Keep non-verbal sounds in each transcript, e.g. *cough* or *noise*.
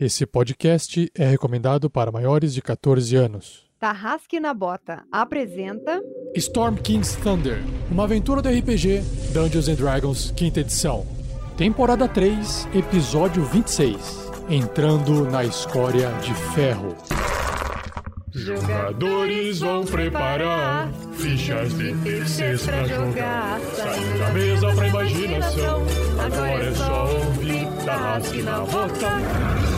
Esse podcast é recomendado para maiores de 14 anos. Tarrasque na Bota apresenta Storm King's Thunder, uma aventura do RPG Dungeons and Dragons, quinta edição. Temporada 3, episódio 26. Entrando na escória de ferro. Jogadores vão preparar fichas de terceiros pra jogar. Saindo da mesa pra imaginação. Agora é só ouvir Tarrasque na Bota.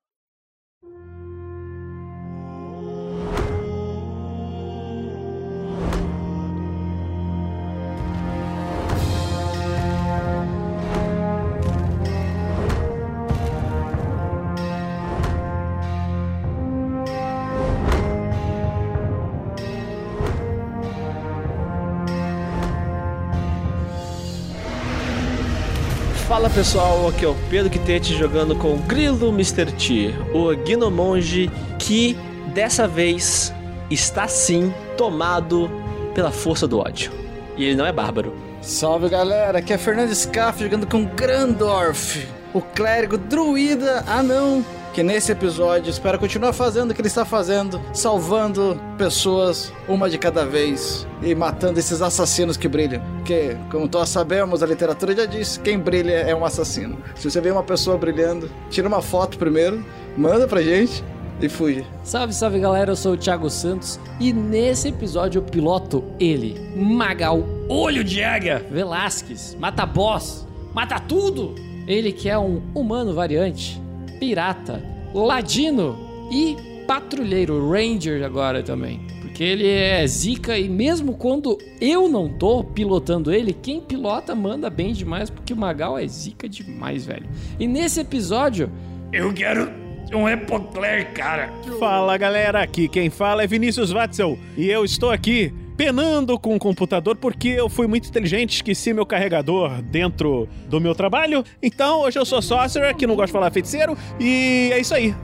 Pessoal, aqui é o Pedro Quitete jogando com o Grilo Mr. T, o Gnomonge que dessa vez está sim tomado pela força do ódio. E ele não é bárbaro. Salve galera, aqui é Fernando Scaff jogando com Grandorf, o clérigo druida anão, que nesse episódio espera continuar fazendo o que ele está fazendo, salvando pessoas uma de cada vez e matando esses assassinos que brilham. Porque, como todos sabemos, a literatura já diz: quem brilha é um assassino. Se você vê uma pessoa brilhando, tira uma foto primeiro, manda pra gente e fuja. Salve, salve galera, eu sou o Thiago Santos e nesse episódio eu piloto ele, Magal, Olho de Águia, Velasquez, mata boss, mata tudo! Ele que é um humano variante, pirata, ladino e patrulheiro, ranger agora também. Porque ele é zica e mesmo quando eu não tô pilotando ele, quem pilota manda bem demais, porque o Magal é zica demais, velho. E nesse episódio, Eu quero um Epocler, cara. Fala galera, aqui quem fala é Vinícius Watzel e eu estou aqui penando com o computador porque eu fui muito inteligente, esqueci meu carregador dentro do meu trabalho. Então hoje eu sou sorcerer, que não gosto de falar feiticeiro, e é isso aí.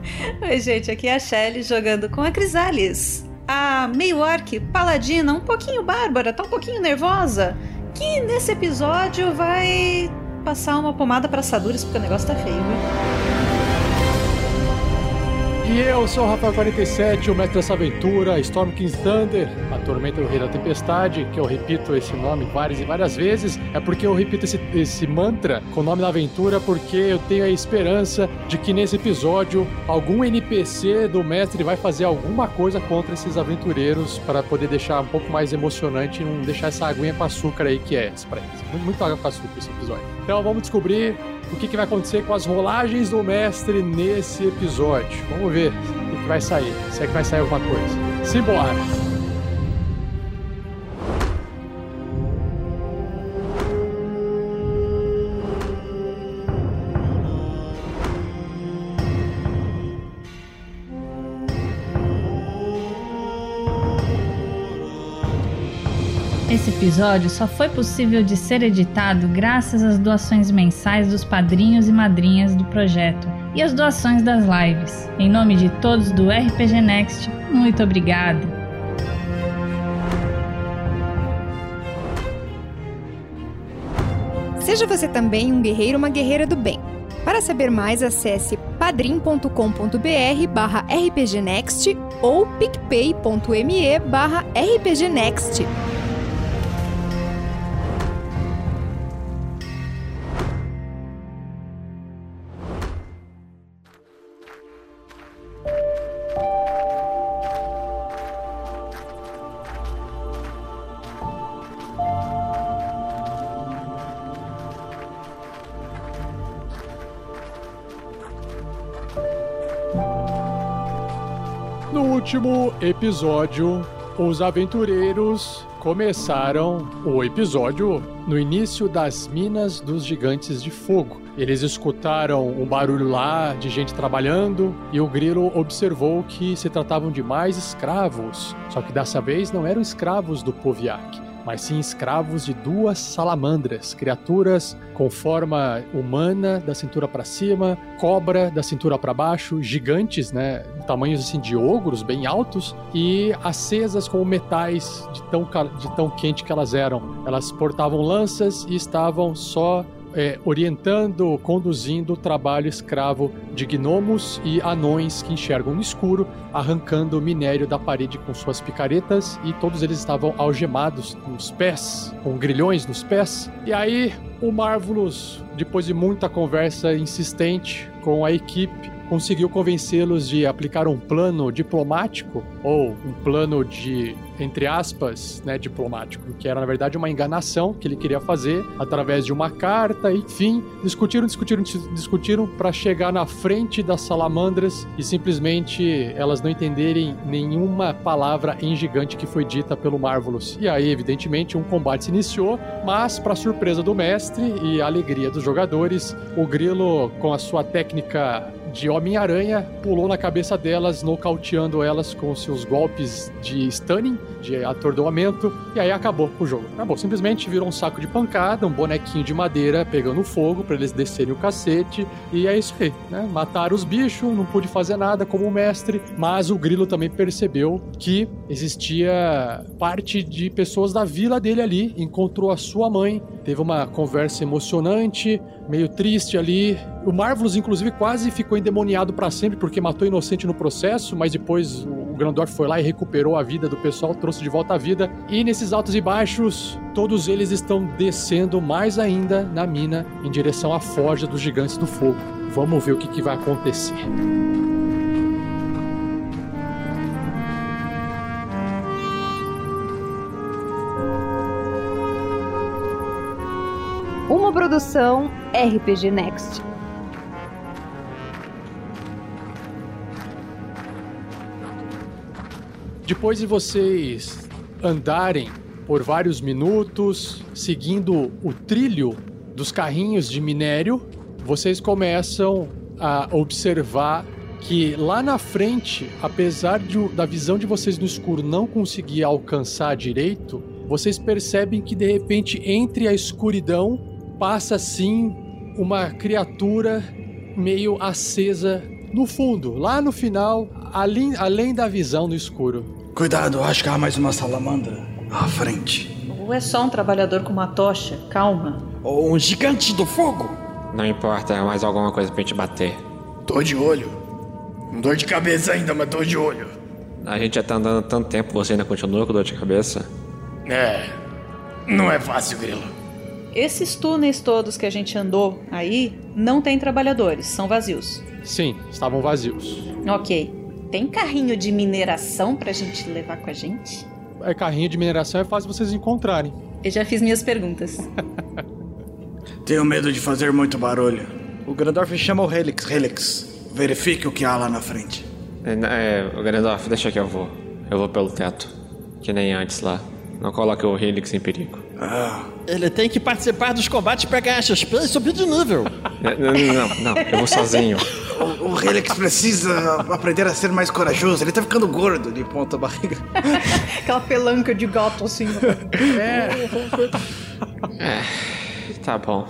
Oi, gente, aqui é a Shelly jogando com a Crisalis. A meio orc, paladina, um pouquinho bárbara, tá um pouquinho nervosa, que nesse episódio vai passar uma pomada pra assaduras porque o negócio tá feio, viu? E eu sou o Rafael47, o mestre dessa aventura, Storm King's Thunder, a tormenta do Rei da Tempestade, que eu repito esse nome várias e várias vezes, é porque eu repito esse, esse mantra com o nome da aventura, porque eu tenho a esperança de que nesse episódio algum NPC do mestre vai fazer alguma coisa contra esses aventureiros para poder deixar um pouco mais emocionante e não deixar essa aguinha com açúcar aí que é pra eles. Muito, muito água com açúcar esse episódio. Então vamos descobrir o que, que vai acontecer com as rolagens do mestre nesse episódio. Vamos ver o que, que vai sair. Se é que vai sair alguma coisa. Simbora! Episódio só foi possível de ser editado graças às doações mensais dos padrinhos e madrinhas do projeto e às doações das lives. Em nome de todos do RPG Next, muito obrigado. Seja você também um guerreiro ou uma guerreira do bem. Para saber mais, acesse padrim.com.br barra rpgnext ou picpay.me barra rpgnext. Último episódio, os aventureiros começaram o episódio no início das Minas dos Gigantes de Fogo. Eles escutaram um barulho lá de gente trabalhando e o grilo observou que se tratavam de mais escravos. Só que dessa vez não eram escravos do Poviak, mas sim escravos de duas salamandras, criaturas com forma humana da cintura para cima, cobra da cintura para baixo, gigantes, né, tamanhos assim de ogros, bem altos e acesas como metais de tão de tão quente que elas eram. Elas portavam lanças e estavam só é, orientando, conduzindo o trabalho escravo de gnomos e anões que enxergam no escuro, arrancando minério da parede com suas picaretas e todos eles estavam algemados nos pés, com grilhões nos pés. E aí o Marvelous, depois de muita conversa insistente com a equipe, conseguiu convencê-los de aplicar um plano diplomático ou um plano de entre aspas, né, diplomático, que era na verdade uma enganação que ele queria fazer através de uma carta, enfim, discutiram, discutiram, discutiram para chegar na frente das salamandras e simplesmente elas não entenderem nenhuma palavra em gigante que foi dita pelo Marvelous. E aí, evidentemente, um combate se iniciou, mas para surpresa do mestre e alegria dos jogadores, o Grilo com a sua técnica de Homem-Aranha, pulou na cabeça delas, nocauteando elas com seus golpes de stunning, de atordoamento, e aí acabou o jogo. Acabou, simplesmente virou um saco de pancada, um bonequinho de madeira pegando fogo para eles descerem o cacete, e é isso aí, né? Mataram os bichos, não pude fazer nada como mestre, mas o Grilo também percebeu que existia parte de pessoas da vila dele ali, encontrou a sua mãe, teve uma conversa emocionante, meio triste ali. O Marvelous, inclusive, quase ficou endemoniado para sempre porque matou inocente no processo, mas depois o Grandor foi lá e recuperou a vida do pessoal, trouxe de volta a vida. E nesses altos e baixos, todos eles estão descendo mais ainda na mina em direção à forja dos gigantes do fogo. Vamos ver o que, que vai acontecer. Produção RPG Next. Depois de vocês andarem por vários minutos, seguindo o trilho dos carrinhos de minério, vocês começam a observar que lá na frente, apesar de, da visão de vocês no escuro não conseguir alcançar direito, vocês percebem que de repente entre a escuridão passa assim uma criatura meio acesa no fundo, lá no final, além, além da visão no escuro. Cuidado, acho que há mais uma salamandra à frente. Ou é só um trabalhador com uma tocha? Calma. Ou um gigante do fogo? Não importa, é mais alguma coisa pra gente bater. Tô de olho. Com dor de cabeça ainda, mas tô de olho. A gente já tá andando tanto tempo, você ainda continua com dor de cabeça? É. Não é fácil, Grilo. Esses túneis todos que a gente andou aí não tem trabalhadores, são vazios. Sim, estavam vazios. Ok. Tem carrinho de mineração pra gente levar com a gente? É, carrinho de mineração é fácil vocês encontrarem. Eu já fiz minhas perguntas. *laughs* Tenho medo de fazer muito barulho. O Grandorf chama o Helix. Helix, verifique o que há lá na frente. É, é, o Grandorf, deixa que eu vou. Eu vou pelo teto. Que nem antes lá. Não coloque o Helix em perigo. Ah. Ele tem que participar dos combates pra ganhar XP e subir de nível. Não, não, não, eu vou sozinho. *laughs* O, o Helix precisa aprender a ser mais corajoso. Ele tá ficando gordo de ponta barriga. *laughs* Aquela pelanca de gato assim. *laughs* é. é. Tá bom.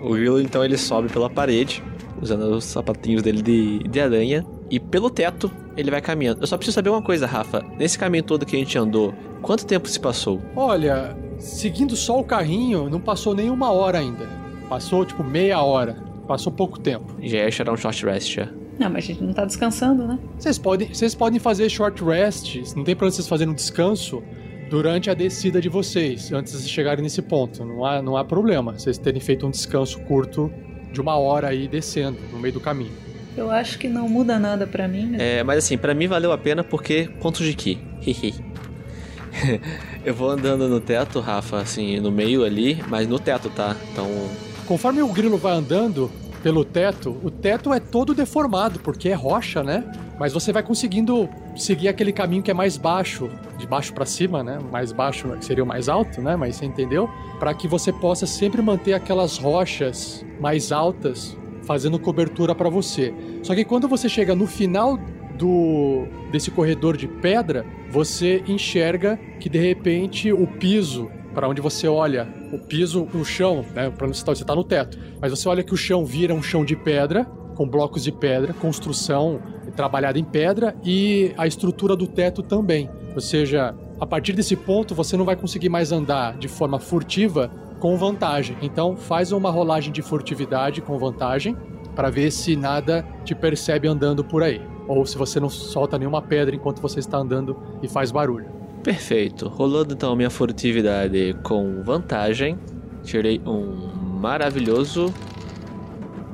O Grilo então ele sobe pela parede, usando os sapatinhos dele de, de aranha. E pelo teto ele vai caminhando. Eu só preciso saber uma coisa, Rafa. Nesse caminho todo que a gente andou, quanto tempo se passou? Olha, seguindo só o carrinho, não passou nem uma hora ainda. Passou tipo meia hora. Passou pouco tempo. Já ia tirar um short rest já. Não, mas a gente não tá descansando, né? Vocês podem, vocês podem fazer short rest, não tem problema vocês fazerem um descanso durante a descida de vocês, antes de chegarem nesse ponto. Não há, não há problema vocês terem feito um descanso curto de uma hora aí descendo no meio do caminho. Eu acho que não muda nada para mim. Mas... É, mas assim, para mim valeu a pena porque pontos de ki. *laughs* eu vou andando no teto, Rafa, assim, no meio ali, mas no teto, tá? Então. Conforme o grilo vai andando pelo teto, o teto é todo deformado, porque é rocha, né? Mas você vai conseguindo seguir aquele caminho que é mais baixo, de baixo para cima, né? Mais baixo seria o mais alto, né? Mas você entendeu? Para que você possa sempre manter aquelas rochas mais altas fazendo cobertura para você. Só que quando você chega no final do desse corredor de pedra, você enxerga que de repente o piso para onde você olha o piso, o chão, né? Para onde você está, tá no teto. Mas você olha que o chão vira um chão de pedra, com blocos de pedra, construção trabalhada em pedra e a estrutura do teto também. Ou seja, a partir desse ponto você não vai conseguir mais andar de forma furtiva com vantagem. Então faz uma rolagem de furtividade com vantagem para ver se nada te percebe andando por aí. Ou se você não solta nenhuma pedra enquanto você está andando e faz barulho. Perfeito. Rolando então minha furtividade com vantagem, tirei um maravilhoso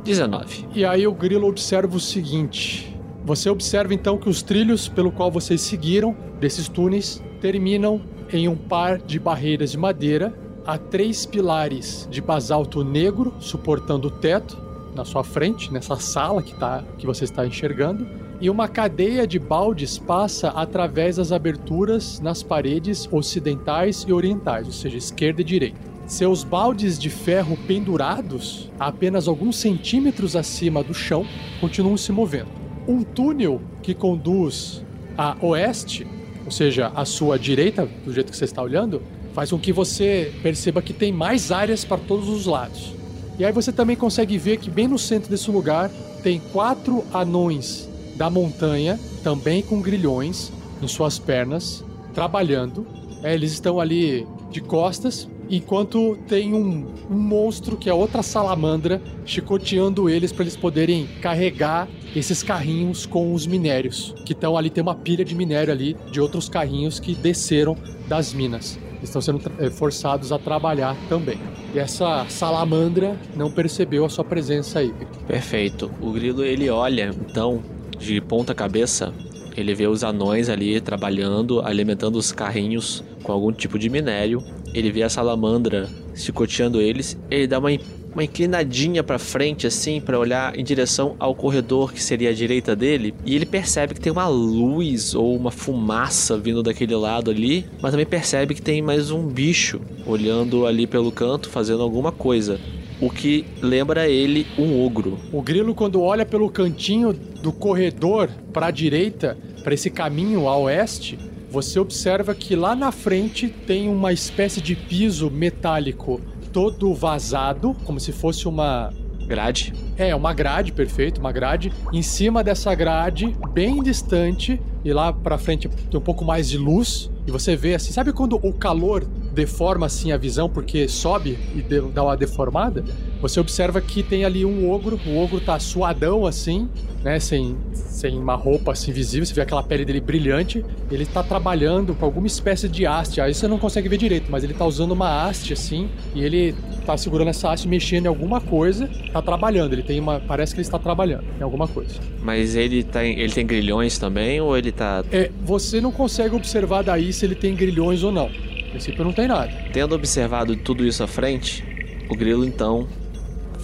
19. E aí o grilo observa o seguinte: você observa então que os trilhos pelo qual vocês seguiram desses túneis terminam em um par de barreiras de madeira a três pilares de basalto negro suportando o teto na sua frente, nessa sala que, tá, que você está enxergando, e uma cadeia de baldes passa através das aberturas nas paredes ocidentais e orientais, ou seja, esquerda e direita. Seus baldes de ferro pendurados, a apenas alguns centímetros acima do chão, continuam se movendo um túnel que conduz a oeste, ou seja, à sua direita, do jeito que você está olhando, faz com que você perceba que tem mais áreas para todos os lados. E aí você também consegue ver que bem no centro desse lugar tem quatro anões da montanha, também com grilhões em suas pernas, trabalhando. É, eles estão ali de costas, enquanto tem um, um monstro que é outra salamandra chicoteando eles para eles poderem carregar esses carrinhos com os minérios que estão ali. Tem uma pilha de minério ali de outros carrinhos que desceram das minas. Estão sendo eh, forçados a trabalhar também. E essa salamandra não percebeu a sua presença aí. Perfeito. O grilo ele olha então de ponta cabeça ele vê os anões ali trabalhando, alimentando os carrinhos com algum tipo de minério. Ele vê a salamandra chicoteando eles. Ele dá uma, uma inclinadinha para frente, assim, para olhar em direção ao corredor que seria a direita dele. E ele percebe que tem uma luz ou uma fumaça vindo daquele lado ali. Mas também percebe que tem mais um bicho olhando ali pelo canto, fazendo alguma coisa o que lembra ele um ogro. O grilo, quando olha pelo cantinho do corredor para a direita, para esse caminho a oeste, você observa que lá na frente tem uma espécie de piso metálico todo vazado, como se fosse uma grade. É, uma grade, perfeito, uma grade. Em cima dessa grade, bem distante, e lá para frente tem um pouco mais de luz, e você vê assim, sabe quando o calor deforma assim a visão porque sobe e dá uma deformada? Você observa que tem ali um ogro, o ogro tá suadão assim, né, sem, sem uma roupa assim visível, você vê aquela pele dele brilhante, ele tá trabalhando com alguma espécie de haste, aí você não consegue ver direito, mas ele tá usando uma haste assim, e ele tá segurando essa haste, mexendo em alguma coisa, tá trabalhando, ele tem uma, parece que ele está trabalhando em alguma coisa. Mas ele tem, ele tem grilhões também ou ele tá É, você não consegue observar daí se ele tem grilhões ou não. No princípio não tem nada. Tendo observado tudo isso à frente, o grilo então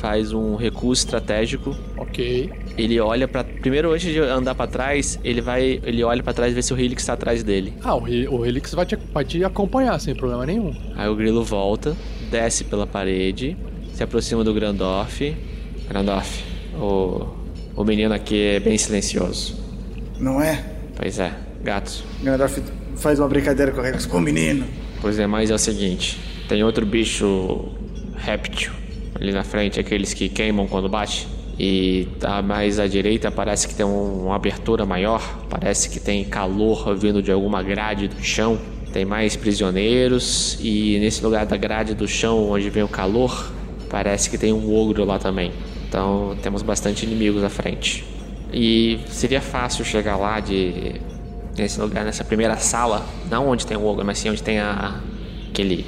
faz um recuo estratégico. Ok. Ele olha para primeiro antes de andar para trás, ele vai, ele olha para trás e vê se o Helix está atrás dele. Ah, o, o Helix vai te, vai te acompanhar sem problema nenhum. Aí o grilo volta, desce pela parede, se aproxima do Grandorf. Grandorf, o, o menino aqui é bem silencioso. Não é? Pois é, gatos. Grandorf faz uma brincadeira com o. Com o menino. Pois é, mas é o seguinte: tem outro bicho réptil ali na frente, aqueles que queimam quando bate. E tá mais à direita parece que tem um, uma abertura maior, parece que tem calor vindo de alguma grade do chão. Tem mais prisioneiros e nesse lugar da grade do chão onde vem o calor, parece que tem um ogro lá também. Então temos bastante inimigos à frente. E seria fácil chegar lá de nesse lugar, nessa primeira sala, não onde tem o ogro, mas sim onde tem a aquele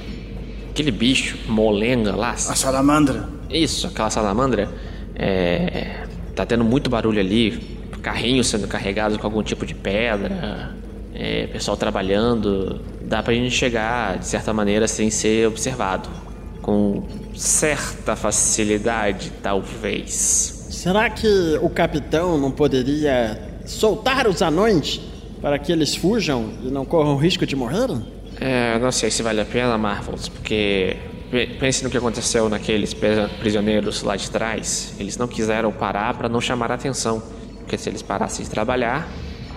aquele bicho molenga lá. A salamandra. Isso, aquela salamandra. É, tá tendo muito barulho ali, carrinhos sendo carregados com algum tipo de pedra, é, pessoal trabalhando. Dá pra gente chegar, de certa maneira, sem ser observado. Com certa facilidade, talvez. Será que o capitão não poderia soltar os anões para que eles fujam e não corram risco de morrer? É, não sei se vale a pena, Marvels, porque pense no que aconteceu naqueles prisioneiros lá de trás. Eles não quiseram parar para não chamar a atenção, porque se eles parassem de trabalhar,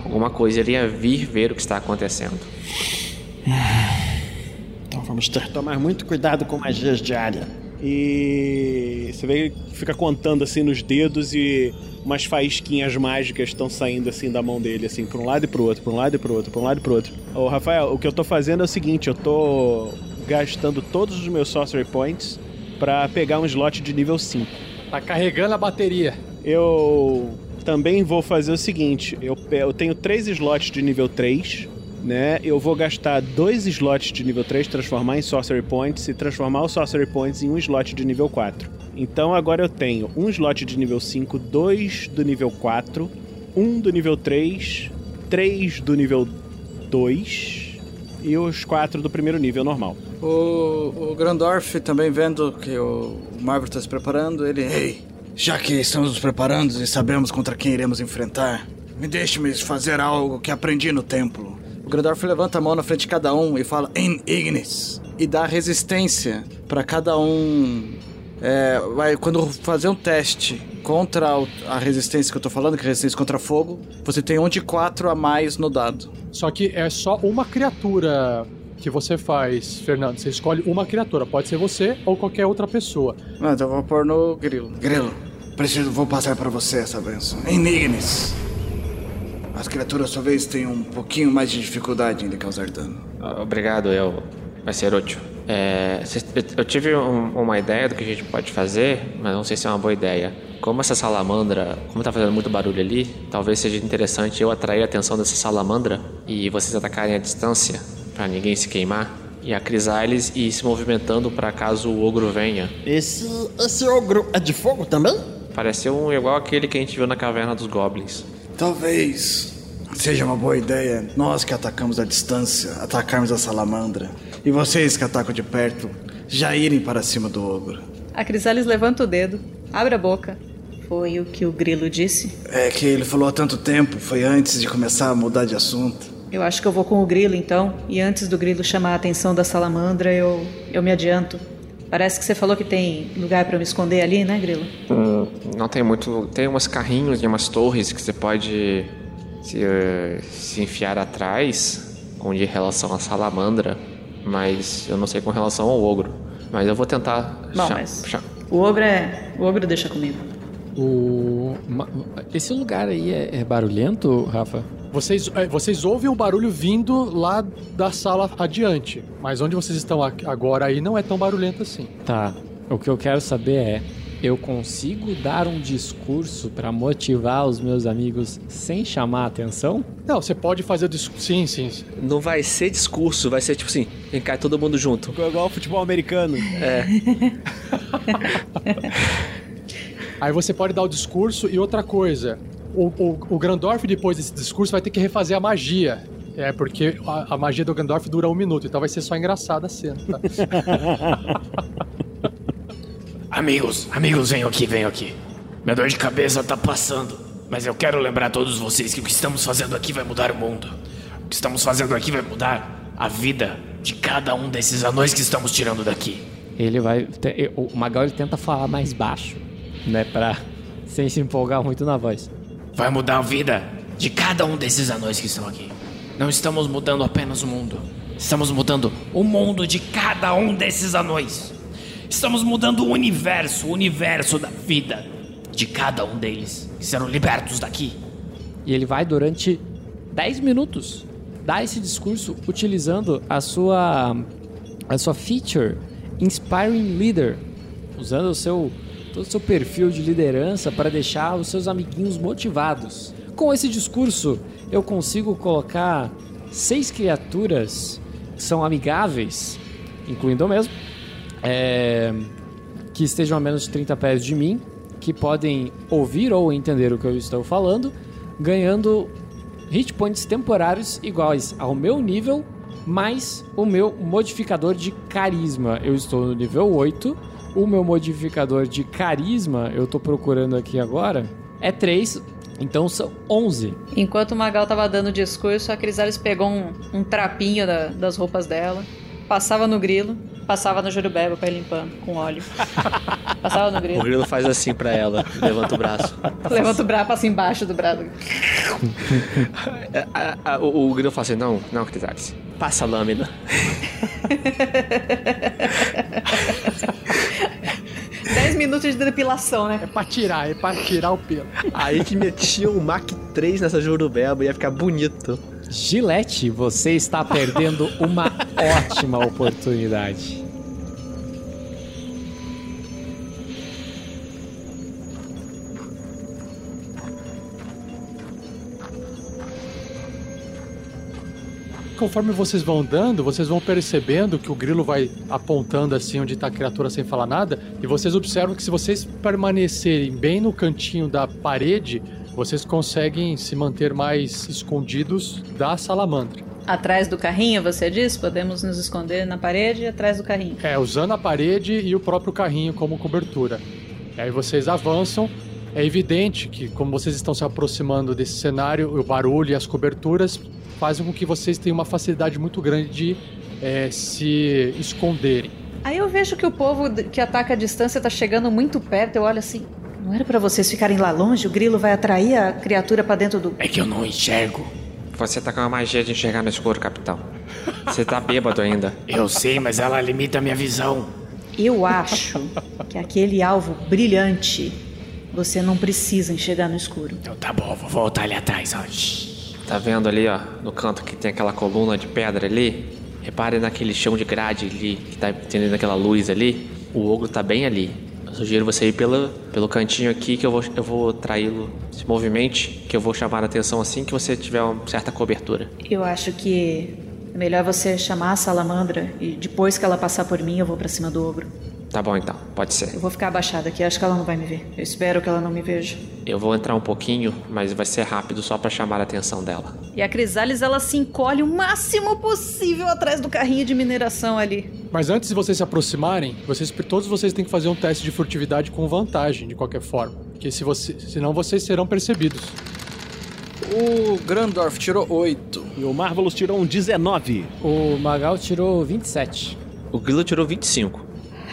alguma coisa iria vir ver o que está acontecendo. Vamos ter que tomar muito cuidado com magias de área. E você vê que fica contando assim nos dedos e umas faísquinhas mágicas estão saindo assim da mão dele, assim, pra um lado e pro outro, pra um lado e pro outro, pra um lado e pro outro. Ô, Rafael, o que eu tô fazendo é o seguinte, eu tô gastando todos os meus Sorcery Points pra pegar um slot de nível 5. Tá carregando a bateria. Eu também vou fazer o seguinte, eu, eu tenho três slots de nível 3, né? Eu vou gastar dois slots de nível 3, transformar em Sorcery Points e transformar os Sorcery Points em um slot de nível 4. Então agora eu tenho um slot de nível 5, dois do nível 4, um do nível 3, três do nível 2 e os quatro do primeiro nível normal. O, o Grandorf também vendo que o Marvel está se preparando, ele. Ei, já que estamos nos preparando e sabemos contra quem iremos enfrentar, me deixe-me fazer algo que aprendi no templo. O Grandorf levanta a mão na frente de cada um e fala em Ignis e dá resistência para cada um. É, vai, quando fazer um teste contra a resistência que eu tô falando, que é resistência contra fogo, você tem um de quatro a mais no dado. Só que é só uma criatura que você faz, Fernando. Você escolhe uma criatura. Pode ser você ou qualquer outra pessoa. Ah, então eu vou pôr no grilo. Grilo, preciso, vou passar para você essa benção. Enignis. As criaturas, sua vez, têm um pouquinho mais de dificuldade em lhe causar dano. Obrigado, eu. Vai ser útil. É, eu- tive um- uma ideia do que a gente pode fazer, mas não sei se é uma boa ideia. Como essa salamandra, como tá fazendo muito barulho ali, talvez seja interessante eu atrair a atenção dessa salamandra e vocês atacarem à distância, pra ninguém se queimar. E a Crisales ir se movimentando para caso o ogro venha. Esse, esse ogro é de fogo também? Pareceu um igual aquele que a gente viu na caverna dos goblins. Talvez seja uma boa ideia nós que atacamos à distância atacarmos a salamandra. E vocês que atacam de perto já irem para cima do ogro. A Crisales levanta o dedo, abre a boca. Foi o que o grilo disse? É que ele falou há tanto tempo, foi antes de começar a mudar de assunto. Eu acho que eu vou com o grilo então, e antes do grilo chamar a atenção da salamandra, eu, eu me adianto. Parece que você falou que tem lugar pra eu me esconder ali, né, grilo? Hum, não tem muito. Tem umas carrinhos e umas torres que você pode se, eh, se enfiar atrás com de relação à salamandra, mas eu não sei com relação ao ogro. Mas eu vou tentar. Bom, cha- mas- O ogro é. O ogro deixa comigo. O... Esse lugar aí é, é barulhento, Rafa? Vocês, é, vocês ouvem um barulho vindo lá da sala adiante. Mas onde vocês estão agora aí não é tão barulhento assim. Tá. O que eu quero saber é: eu consigo dar um discurso pra motivar os meus amigos sem chamar a atenção? Não, você pode fazer o discurso. Sim, sim. sim. Não vai ser discurso, vai ser tipo assim, vem cá todo mundo junto. Igual futebol americano. É. *laughs* Aí você pode dar o discurso e outra coisa. O, o, o Grandorf, depois desse discurso, vai ter que refazer a magia. É, porque a, a magia do Grandorf dura um minuto, então vai ser só engraçada a cena, tá? *laughs* Amigos, amigos, venham aqui, venham aqui. Minha dor de cabeça tá passando. Mas eu quero lembrar a todos vocês que o que estamos fazendo aqui vai mudar o mundo. O que estamos fazendo aqui vai mudar a vida de cada um desses anões que estamos tirando daqui. Ele vai. O Magal ele tenta falar mais baixo, né? Pra. Sem se empolgar muito na voz. Vai mudar a vida de cada um desses anões que estão aqui. Não estamos mudando apenas o mundo. Estamos mudando o mundo de cada um desses anões. Estamos mudando o universo, o universo da vida de cada um deles que serão libertos daqui. E ele vai durante 10 minutos dar esse discurso utilizando a sua a sua feature Inspiring Leader, usando o seu todo o seu perfil de liderança para deixar os seus amiguinhos motivados. Com esse discurso, eu consigo colocar seis criaturas que são amigáveis, incluindo eu mesmo, é, que estejam a menos de 30 pés de mim, que podem ouvir ou entender o que eu estou falando, ganhando hit points temporários iguais ao meu nível, mais o meu modificador de carisma. Eu estou no nível 8. O meu modificador de carisma, eu estou procurando aqui agora, é 3. Então são 11. Enquanto o Magal tava dando discurso, a Crisales pegou um, um trapinho da- das roupas dela, passava no grilo, Passava no jurubeba pra ir limpando com óleo. Passava no O grilo. grilo faz assim pra ela, levanta o braço. Levanta o braço, passa embaixo do braço. O, o grilo fala assim: não, não, Crisales. Passa a lâmina. 10 minutos de depilação, né? É pra tirar, é pra tirar o pelo. Aí que metia um Mac 3 nessa jurubeba ia ficar bonito. Gilete, você está perdendo uma *laughs* ótima oportunidade. Conforme vocês vão andando, vocês vão percebendo que o grilo vai apontando assim onde tá a criatura sem falar nada, e vocês observam que se vocês permanecerem bem no cantinho da parede, vocês conseguem se manter mais escondidos da salamandra. Atrás do carrinho, você diz? Podemos nos esconder na parede e atrás do carrinho. É, usando a parede e o próprio carrinho como cobertura. E aí vocês avançam. É evidente que, como vocês estão se aproximando desse cenário, o barulho e as coberturas fazem com que vocês tenham uma facilidade muito grande de é, se esconderem. Aí eu vejo que o povo que ataca a distância tá chegando muito perto. Eu olho assim. Não era pra vocês ficarem lá longe? O grilo vai atrair a criatura pra dentro do. É que eu não enxergo. Você tá com uma magia de enxergar no escuro, capitão. Você tá bêbado ainda. *laughs* Eu sei, mas ela limita a minha visão. Eu acho que aquele alvo brilhante você não precisa enxergar no escuro. Então tá bom, vou voltar ali atrás, ó. Tá vendo ali, ó, no canto que tem aquela coluna de pedra ali? Repare naquele chão de grade ali, que tá tendo aquela luz ali. O ogro tá bem ali. Sugiro você ir pelo, pelo cantinho aqui que eu vou, eu vou traí-lo. Se movimente, que eu vou chamar a atenção assim que você tiver uma certa cobertura. Eu acho que é melhor você chamar a salamandra e depois que ela passar por mim eu vou pra cima do ogro. Tá bom então, pode ser. Eu vou ficar abaixada aqui, acho que ela não vai me ver. Eu espero que ela não me veja. Eu vou entrar um pouquinho, mas vai ser rápido só pra chamar a atenção dela. E a Crisales ela se encolhe o máximo possível atrás do carrinho de mineração ali. Mas antes de vocês se aproximarem, vocês, todos vocês têm que fazer um teste de furtividade com vantagem, de qualquer forma. Porque se você, senão vocês serão percebidos. O Grandorf tirou 8. E o Marvelous tirou um 19. O Magal tirou 27. O grilo tirou 25.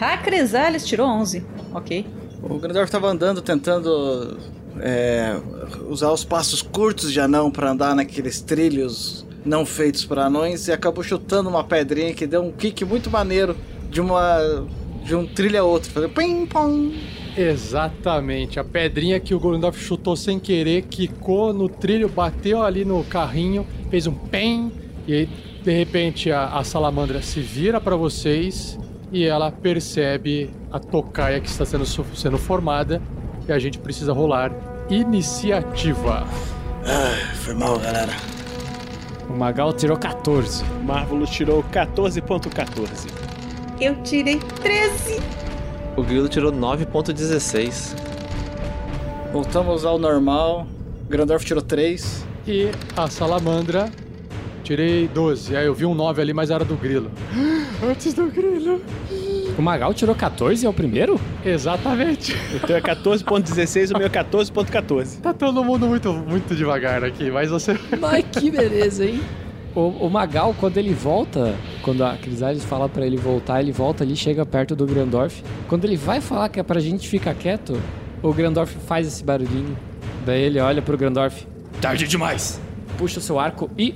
A Crisales tirou 11. Ok. O Grandorf tava andando tentando é, usar os passos curtos de anão pra andar naqueles trilhos não feitos para anões e acabou chutando uma pedrinha que deu um kick muito maneiro de uma de um trilho a outro, fazendo pim pom. Exatamente. A pedrinha que o Golundorf chutou sem querer, quicou no trilho, bateu ali no carrinho, fez um pem. E aí, de repente, a, a salamandra se vira para vocês e ela percebe a tocaia que está sendo, sendo formada. E a gente precisa rolar iniciativa. Ah, foi mal, galera. O Magal tirou 14. O Marvelous tirou 14.14. Eu tirei 13. O grilo tirou 9.16. Voltamos ao normal. Grandorf tirou 3. E a salamandra. Tirei 12. Aí eu vi um 9 ali, mas era do grilo. *gasps* Antes do grilo. O Magal tirou 14 é o primeiro? Exatamente. O teu é 14.16, o meu é 14.14. Tá todo mundo muito, muito devagar aqui, mas você. *laughs* Mas que beleza, hein? O, o Magal, quando ele volta, quando a Crisales fala pra ele voltar, ele volta ali, chega perto do Grandorf. Quando ele vai falar que é pra gente ficar quieto, o Grandorf faz esse barulhinho. Daí ele olha pro Grandorf, Tarde demais. puxa o seu arco e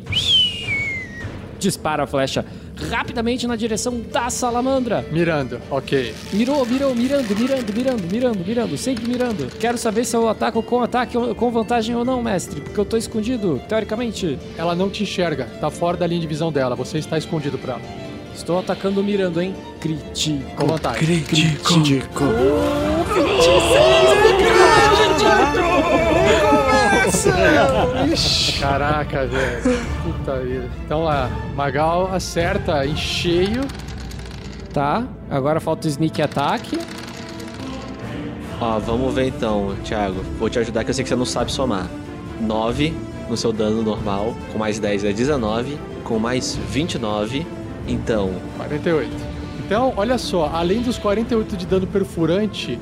dispara a flecha rapidamente na direção da salamandra. Mirando, ok. Mirou, mirou, mirando, mirando, mirando, mirando, mirando, sempre mirando. Quero saber se eu ataco com ataque com vantagem ou não, mestre, porque eu tô escondido, teoricamente. Ela não te enxerga, tá fora da linha de visão dela, você está escondido pra ela. Estou atacando mirando, hein? Critico. Com vantagem. Caraca, velho. Puta vida. Então lá, Magal acerta em cheio. Tá, agora falta o sneak attack. Ó, vamos ver então, Thiago. Vou te ajudar que eu sei que você não sabe somar. 9 no seu dano normal, com mais 10 é 19, com mais 29, então 48. Então, olha só, além dos 48 de dano perfurante,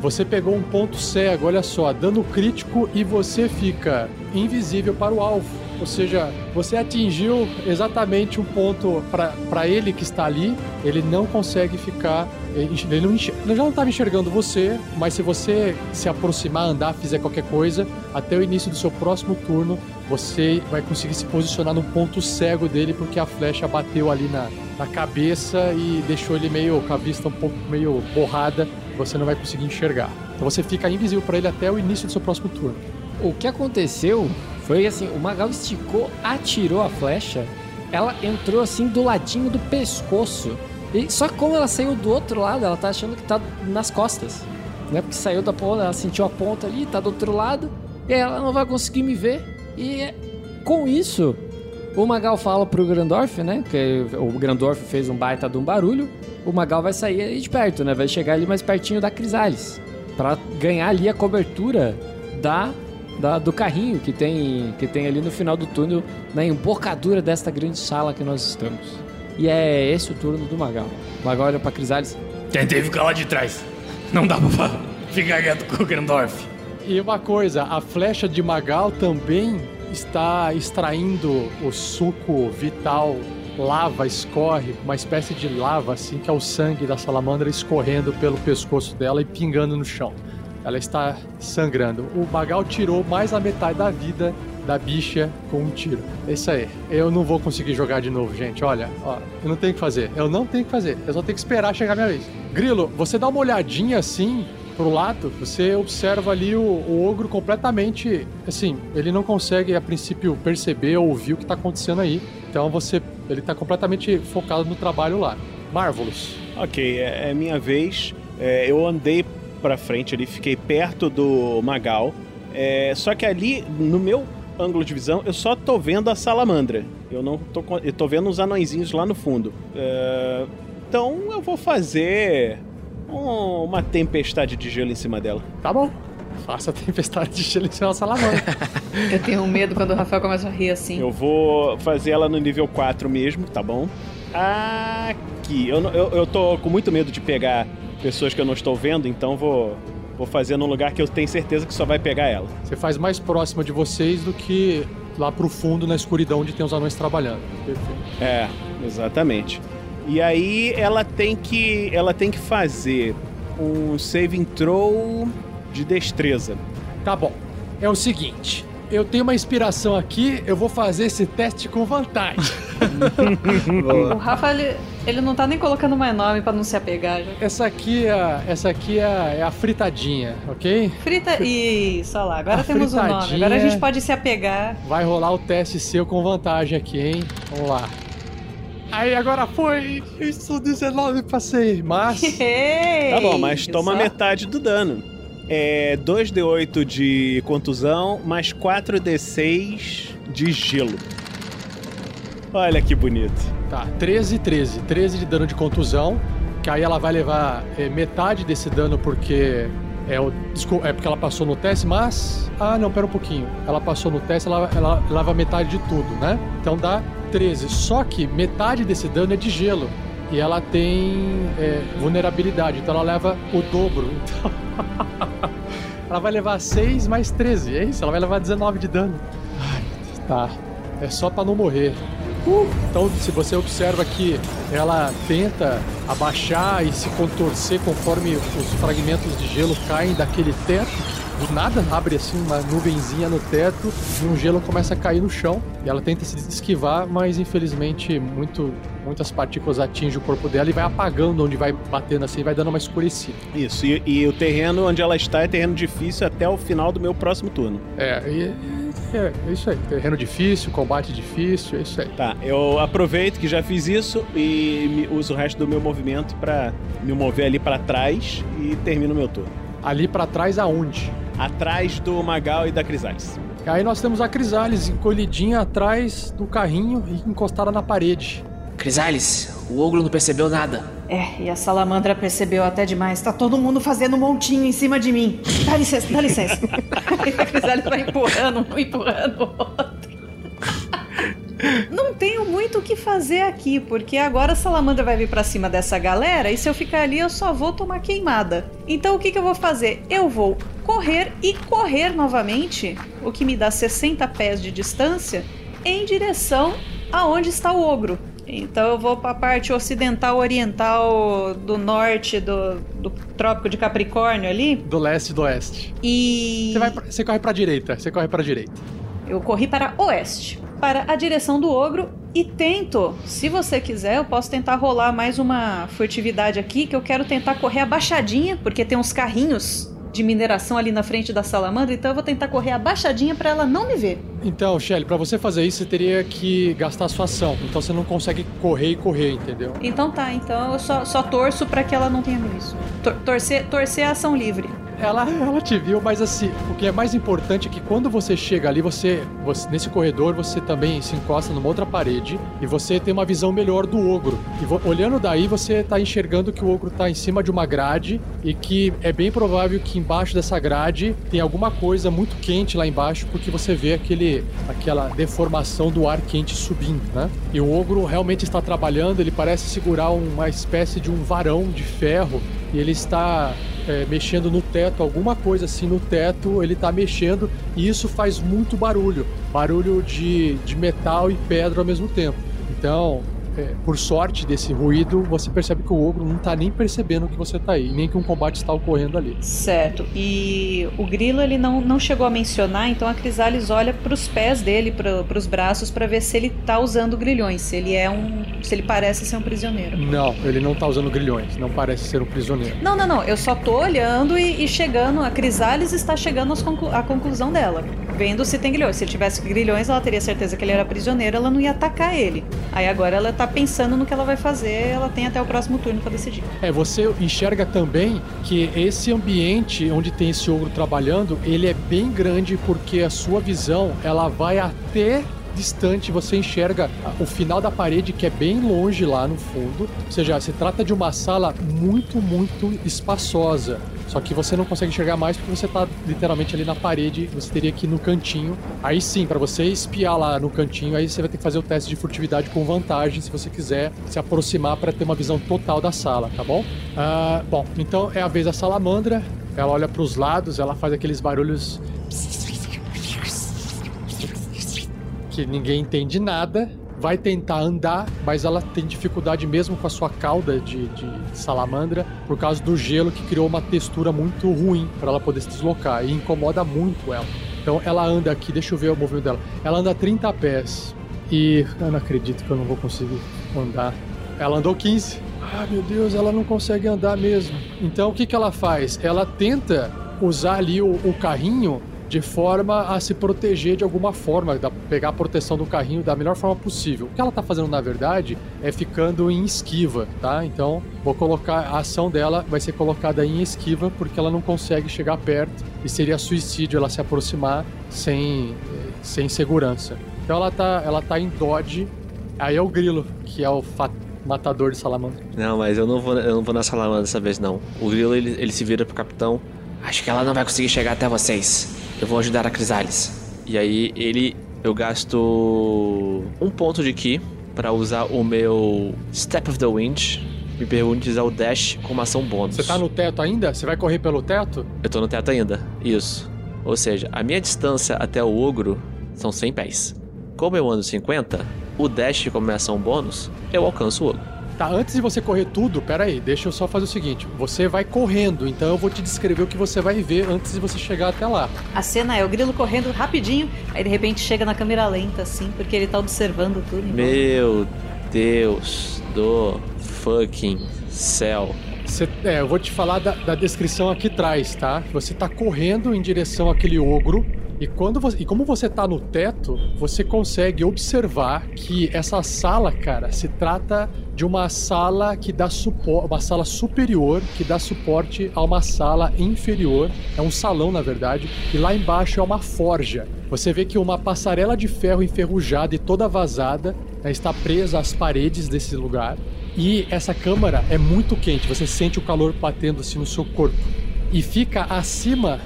você pegou um ponto cego, olha só, dano crítico e você fica invisível para o alvo. ou seja, você atingiu exatamente um ponto para ele que está ali. Ele não consegue ficar. Ele não enxerga, ele já não estava enxergando você, mas se você se aproximar, andar, fizer qualquer coisa, até o início do seu próximo turno, você vai conseguir se posicionar no ponto cego dele, porque a flecha bateu ali na, na cabeça e deixou ele meio com a vista um pouco meio borrada. Você não vai conseguir enxergar. Então você fica invisível para ele até o início do seu próximo turno. O que aconteceu foi assim, o Magal esticou, atirou a flecha, ela entrou assim do ladinho do pescoço. E só como ela saiu do outro lado, ela tá achando que tá nas costas. Né? Porque saiu da ponta, ela sentiu a ponta ali, tá do outro lado, e ela não vai conseguir me ver. E com isso, o Magal fala pro Grandorf, né? Que o Grandorf fez um baita de um barulho. O Magal vai sair ali de perto, né? Vai chegar ali mais pertinho da Crisales. para ganhar ali a cobertura da, da, do carrinho que tem, que tem ali no final do túnel, na embocadura desta grande sala que nós estamos. E é esse o turno do Magal. O Magal olha pra Crisales. Tentei ficar lá de trás. Não dá pra *laughs* ficar quieto com o Grandorf. E uma coisa, a flecha de Magal também está extraindo o suco vital. Lava escorre, uma espécie de lava, assim, que é o sangue da salamandra escorrendo pelo pescoço dela e pingando no chão. Ela está sangrando. O Magal tirou mais a metade da vida da bicha com um tiro. É isso aí. Eu não vou conseguir jogar de novo, gente. Olha, ó, eu não tenho que fazer. Eu não tenho que fazer. Eu só tenho que esperar chegar a minha vez. Grilo, você dá uma olhadinha assim pro lado, você observa ali o, o, ogro completamente. Assim, ele não consegue a princípio perceber ou ouvir o que está acontecendo aí. Então você. Ele está completamente focado no trabalho lá. Marvelous. Ok, é, é minha vez. É, eu andei pra frente ali, fiquei perto do Magal. É, só que ali, no meu ângulo de visão, eu só tô vendo a salamandra. Eu não tô. Eu tô vendo os anõezinhos lá no fundo. É, então eu vou fazer um, uma tempestade de gelo em cima dela. Tá bom. Faça a tempestade de gelo em cima da salamandra. *laughs* Eu tenho medo quando o Rafael começa a rir assim. Eu vou fazer ela no nível 4 mesmo, tá bom? Aqui. Eu, eu, eu tô com muito medo de pegar pessoas que eu não estou vendo, então vou, vou fazer num lugar que eu tenho certeza que só vai pegar ela. Você faz mais próxima de vocês do que lá pro fundo, na escuridão, onde tem os anões trabalhando. Perfeito. É, exatamente. E aí ela tem que ela tem que fazer um saving throw de destreza. Tá bom. É o seguinte, eu tenho uma inspiração aqui, eu vou fazer esse teste com vantagem. *laughs* o Rafa, ele, ele, não tá nem colocando mais nome pra não se apegar. Já. Essa aqui, é, essa aqui é, é a fritadinha, ok? Frita... Isso, olha lá, agora a temos o um nome. Agora a gente pode se apegar. Vai rolar o teste seu com vantagem aqui, hein? Vamos lá. Aí agora foi. Isso 19 passei, mas. *laughs* tá bom, mas toma só... metade do dano. É 2d8 de contusão, mais 4d6 de gelo. Olha que bonito. Tá, 13 13. 13 de dano de contusão. Que aí ela vai levar é, metade desse dano porque. É, o, é porque ela passou no teste, mas. Ah, não, pera um pouquinho. Ela passou no teste, ela, ela leva metade de tudo, né? Então dá 13. Só que metade desse dano é de gelo. E ela tem é, vulnerabilidade, então ela leva o dobro. *laughs* Então. ela vai levar 6 mais 13, é isso? Ela vai levar 19 de dano. Ai, tá. É só para não morrer. Uh, então, se você observa que ela tenta abaixar e se contorcer conforme os fragmentos de gelo caem daquele teto, do nada abre assim uma nuvenzinha no teto e um gelo começa a cair no chão. E ela tenta se esquivar, mas infelizmente muito, muitas partículas atingem o corpo dela e vai apagando onde vai batendo assim, vai dando uma escurecida. Isso, e, e o terreno onde ela está é terreno difícil até o final do meu próximo turno. É, e, é, é isso aí. Terreno difícil, combate difícil, é isso aí. Tá, eu aproveito que já fiz isso e uso o resto do meu movimento para me mover ali para trás e termino o meu turno. Ali para trás aonde? Atrás do Magal e da Crisales. Aí nós temos a Crisales encolhidinha atrás do carrinho e encostada na parede. Crisales, o ogro não percebeu nada. É, e a salamandra percebeu até demais. Tá todo mundo fazendo um montinho em cima de mim. Dá licença, dá licença. *laughs* A Crisales vai empurrando empurrando. Não tenho muito o que fazer aqui, porque agora a salamandra vai vir para cima dessa galera e se eu ficar ali eu só vou tomar queimada. Então o que, que eu vou fazer? Eu vou correr e correr novamente, o que me dá 60 pés de distância, em direção aonde está o ogro. Então eu vou para a parte ocidental oriental do norte do, do Trópico de Capricórnio ali. Do leste e do oeste. E Você, vai você corre pra direita, você corre pra direita. eu corri para oeste, para a direção do ogro e tento, se você quiser, eu posso tentar rolar mais uma furtividade aqui, que eu quero tentar correr abaixadinha, porque tem uns carrinhos de mineração ali na frente da salamandra, então eu vou tentar correr abaixadinha para ela não me ver. Então, Shelly, pra você fazer isso, você teria que gastar sua ação. Então você não consegue correr e correr, entendeu? Então tá, então eu só, só torço para que ela não tenha me visto. Tor- torcer, torcer a ação livre. Ela, ela te viu, mas assim, o que é mais importante é que quando você chega ali, você, você- nesse corredor, você também se encosta numa outra parede e você tem uma visão melhor do ogro. E olhando daí, você tá enxergando que o ogro tá em cima de uma grade e que é bem provável que embaixo dessa grade tem alguma coisa muito quente lá embaixo, porque você vê aquele, aquela deformação do ar quente subindo, né? E o ogro realmente está trabalhando, ele parece segurar uma espécie de um varão de ferro e ele está é, mexendo no teto, alguma coisa assim no teto, ele tá mexendo e isso faz muito barulho. Barulho de, de metal e pedra ao mesmo tempo. Então, é, por sorte desse ruído, você percebe que o ogro não tá nem percebendo que você tá aí, nem que um combate está ocorrendo ali. Certo. E o grilo ele não, não chegou a mencionar, então a Crisalis olha para os pés dele, para os braços, para ver se ele tá usando grilhões, se ele é um, se ele parece ser um prisioneiro. Não, ele não tá usando grilhões, não parece ser um prisioneiro. Não, não, não. Eu só tô olhando e, e chegando. A Crisalis está chegando conclu- à conclusão dela. Vendo se tem grilhões. Se ele tivesse grilhões, ela teria certeza que ele era prisioneiro, ela não ia atacar ele. Aí agora ela tá pensando no que ela vai fazer, ela tem até o próximo turno para decidir. É, você enxerga também que esse ambiente onde tem esse ogro trabalhando, ele é bem grande porque a sua visão, ela vai até distante, você enxerga o final da parede que é bem longe lá no fundo. Ou seja, se trata de uma sala muito, muito espaçosa. Só que você não consegue enxergar mais porque você tá literalmente ali na parede, você teria que ir no cantinho. Aí sim, para você espiar lá no cantinho, aí você vai ter que fazer o teste de furtividade com vantagem se você quiser se aproximar para ter uma visão total da sala, tá bom? Ah, bom, então é a vez da salamandra. Ela olha para os lados, ela faz aqueles barulhos que ninguém entende nada. Vai tentar andar, mas ela tem dificuldade mesmo com a sua cauda de, de salamandra por causa do gelo que criou uma textura muito ruim para ela poder se deslocar e incomoda muito ela. Então ela anda aqui, deixa eu ver o movimento dela. Ela anda 30 pés e eu não acredito que eu não vou conseguir andar. Ela andou 15. Ah, meu Deus, ela não consegue andar mesmo. Então o que, que ela faz? Ela tenta usar ali o, o carrinho de forma a se proteger de alguma forma, da, pegar a proteção do carrinho da melhor forma possível. O que ela tá fazendo na verdade é ficando em esquiva, tá? Então vou colocar a ação dela vai ser colocada em esquiva porque ela não consegue chegar perto e seria suicídio ela se aproximar sem eh, sem segurança. Então ela tá ela tá em dodge. Aí é o grilo que é o matador de salamandra. Não, mas eu não vou, eu não vou na salamandra dessa vez, não. O grilo, ele, ele se vira pro capitão. Acho que ela não vai conseguir chegar até vocês. Eu vou ajudar a Crisalis. E aí, ele... Eu gasto um ponto de ki pra usar o meu Step of the Wind. Me pergunte usar o dash como ação bônus. Você tá no teto ainda? Você vai correr pelo teto? Eu tô no teto ainda. Isso. Ou seja, a minha distância até o ogro são 100 pés. Como eu ando 50, o dash como minha ação bônus, eu alcanço o ogro. Tá, antes de você correr tudo, pera aí, deixa eu só fazer o seguinte. Você vai correndo, então eu vou te descrever o que você vai ver antes de você chegar até lá. A cena é o grilo correndo rapidinho, aí de repente chega na câmera lenta, assim, porque ele tá observando tudo. em volta. Meu Deus do fucking céu. Você- é, eu vou te falar da, da descrição aqui atrás, tá? Você tá correndo em direção àquele ogro. E, quando você, e como você tá no teto, você consegue observar que essa sala, cara, se trata de uma sala que dá suporte, uma sala superior que dá suporte a uma sala inferior. É um salão, na verdade, e lá embaixo é uma forja. Você vê que uma passarela de ferro enferrujada e toda vazada né, está presa às paredes desse lugar. E essa câmara é muito quente, você sente o calor batendo assim no seu corpo. E fica acima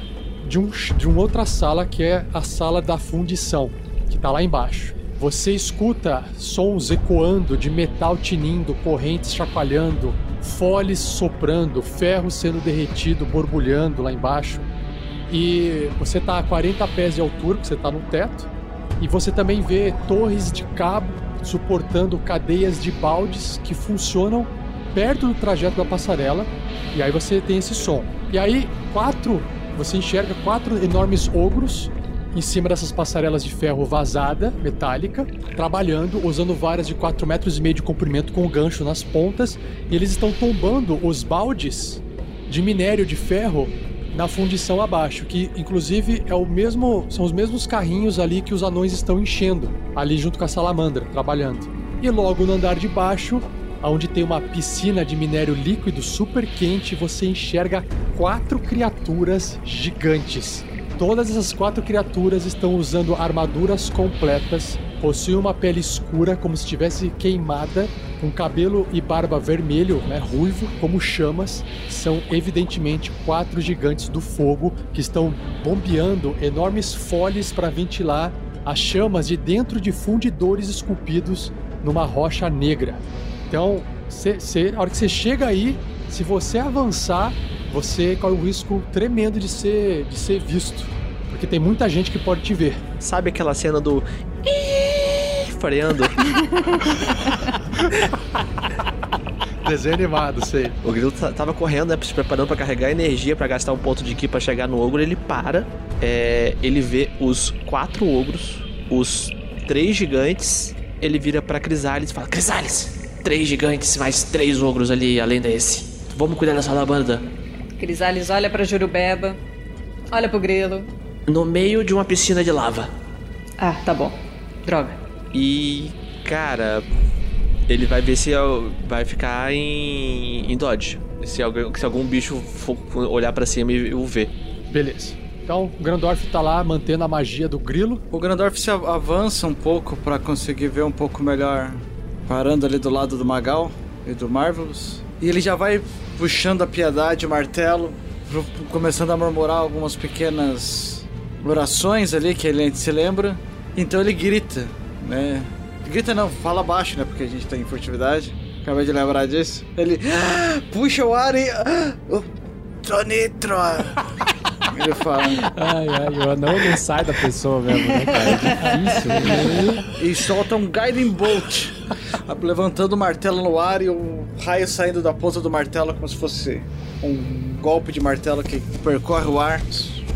de, um, de uma outra sala que é a sala da fundição, que está lá embaixo. Você escuta sons ecoando de metal tinindo, correntes chacoalhando, foles soprando, ferro sendo derretido, borbulhando lá embaixo. E você está a 40 pés de altura, porque você está no teto. E você também vê torres de cabo suportando cadeias de baldes que funcionam perto do trajeto da passarela. E aí você tem esse som. E aí, quatro. Você enxerga quatro enormes ogros em cima dessas passarelas de ferro vazada, metálica, trabalhando, usando varas de 4 metros e meio de comprimento com gancho nas pontas, e eles estão tombando os baldes de minério de ferro na fundição abaixo, que inclusive é o mesmo, são os mesmos carrinhos ali que os anões estão enchendo, ali junto com a salamandra, trabalhando. E logo no andar de baixo, onde tem uma piscina de minério líquido super quente, você enxerga quatro criaturas gigantes. Todas essas quatro criaturas estão usando armaduras completas, possuem uma pele escura como se estivesse queimada, com cabelo e barba vermelho, né, ruivo, como chamas. São evidentemente quatro gigantes do fogo que estão bombeando enormes folhas para ventilar as chamas de dentro de fundidores esculpidos numa rocha negra. Então, cê, cê, a hora que você chega aí, se você avançar, você corre o risco tremendo de ser, de ser visto. Porque tem muita gente que pode te ver. Sabe aquela cena do. Freando? *laughs* Desenho animado, sei. O grilo ta- tava correndo, né, se preparando pra carregar energia pra gastar um ponto de ki pra chegar no ogro. Ele para, é, ele vê os quatro ogros, os três gigantes. Ele vira pra Crisales e fala: Crisales, três gigantes, mais três ogros ali além desse. Vamos cuidar da salamandra. Crisales olha pra Jurubeba, olha pro grilo. No meio de uma piscina de lava. Ah, tá bom. Droga. E, cara, ele vai ver se é- vai ficar em, em dodge. Se, alguém, se algum bicho for olhar pra cima e o ver. Beleza. Então, o Grandorf tá lá mantendo a magia do grilo. O Grandorf se av- avança um pouco pra conseguir ver um pouco melhor, parando ali do lado do Magal e do Marvelous. E ele já vai puxando a piedade, o martelo, começando a murmurar algumas pequenas orações ali que ele se lembra. Então ele grita, né? Grita não, fala baixo, né? Porque a gente tá em furtividade. Acabei de lembrar disso. Ele "Ah, puxa o ar e. "Ah, *laughs* ele fala. Ai, ai, o anão não sai da pessoa mesmo, né, cara? É difícil. né? e solta um Guiding Bolt, levantando o martelo no ar e o raio saindo da ponta do martelo como se fosse um golpe de martelo que percorre o ar.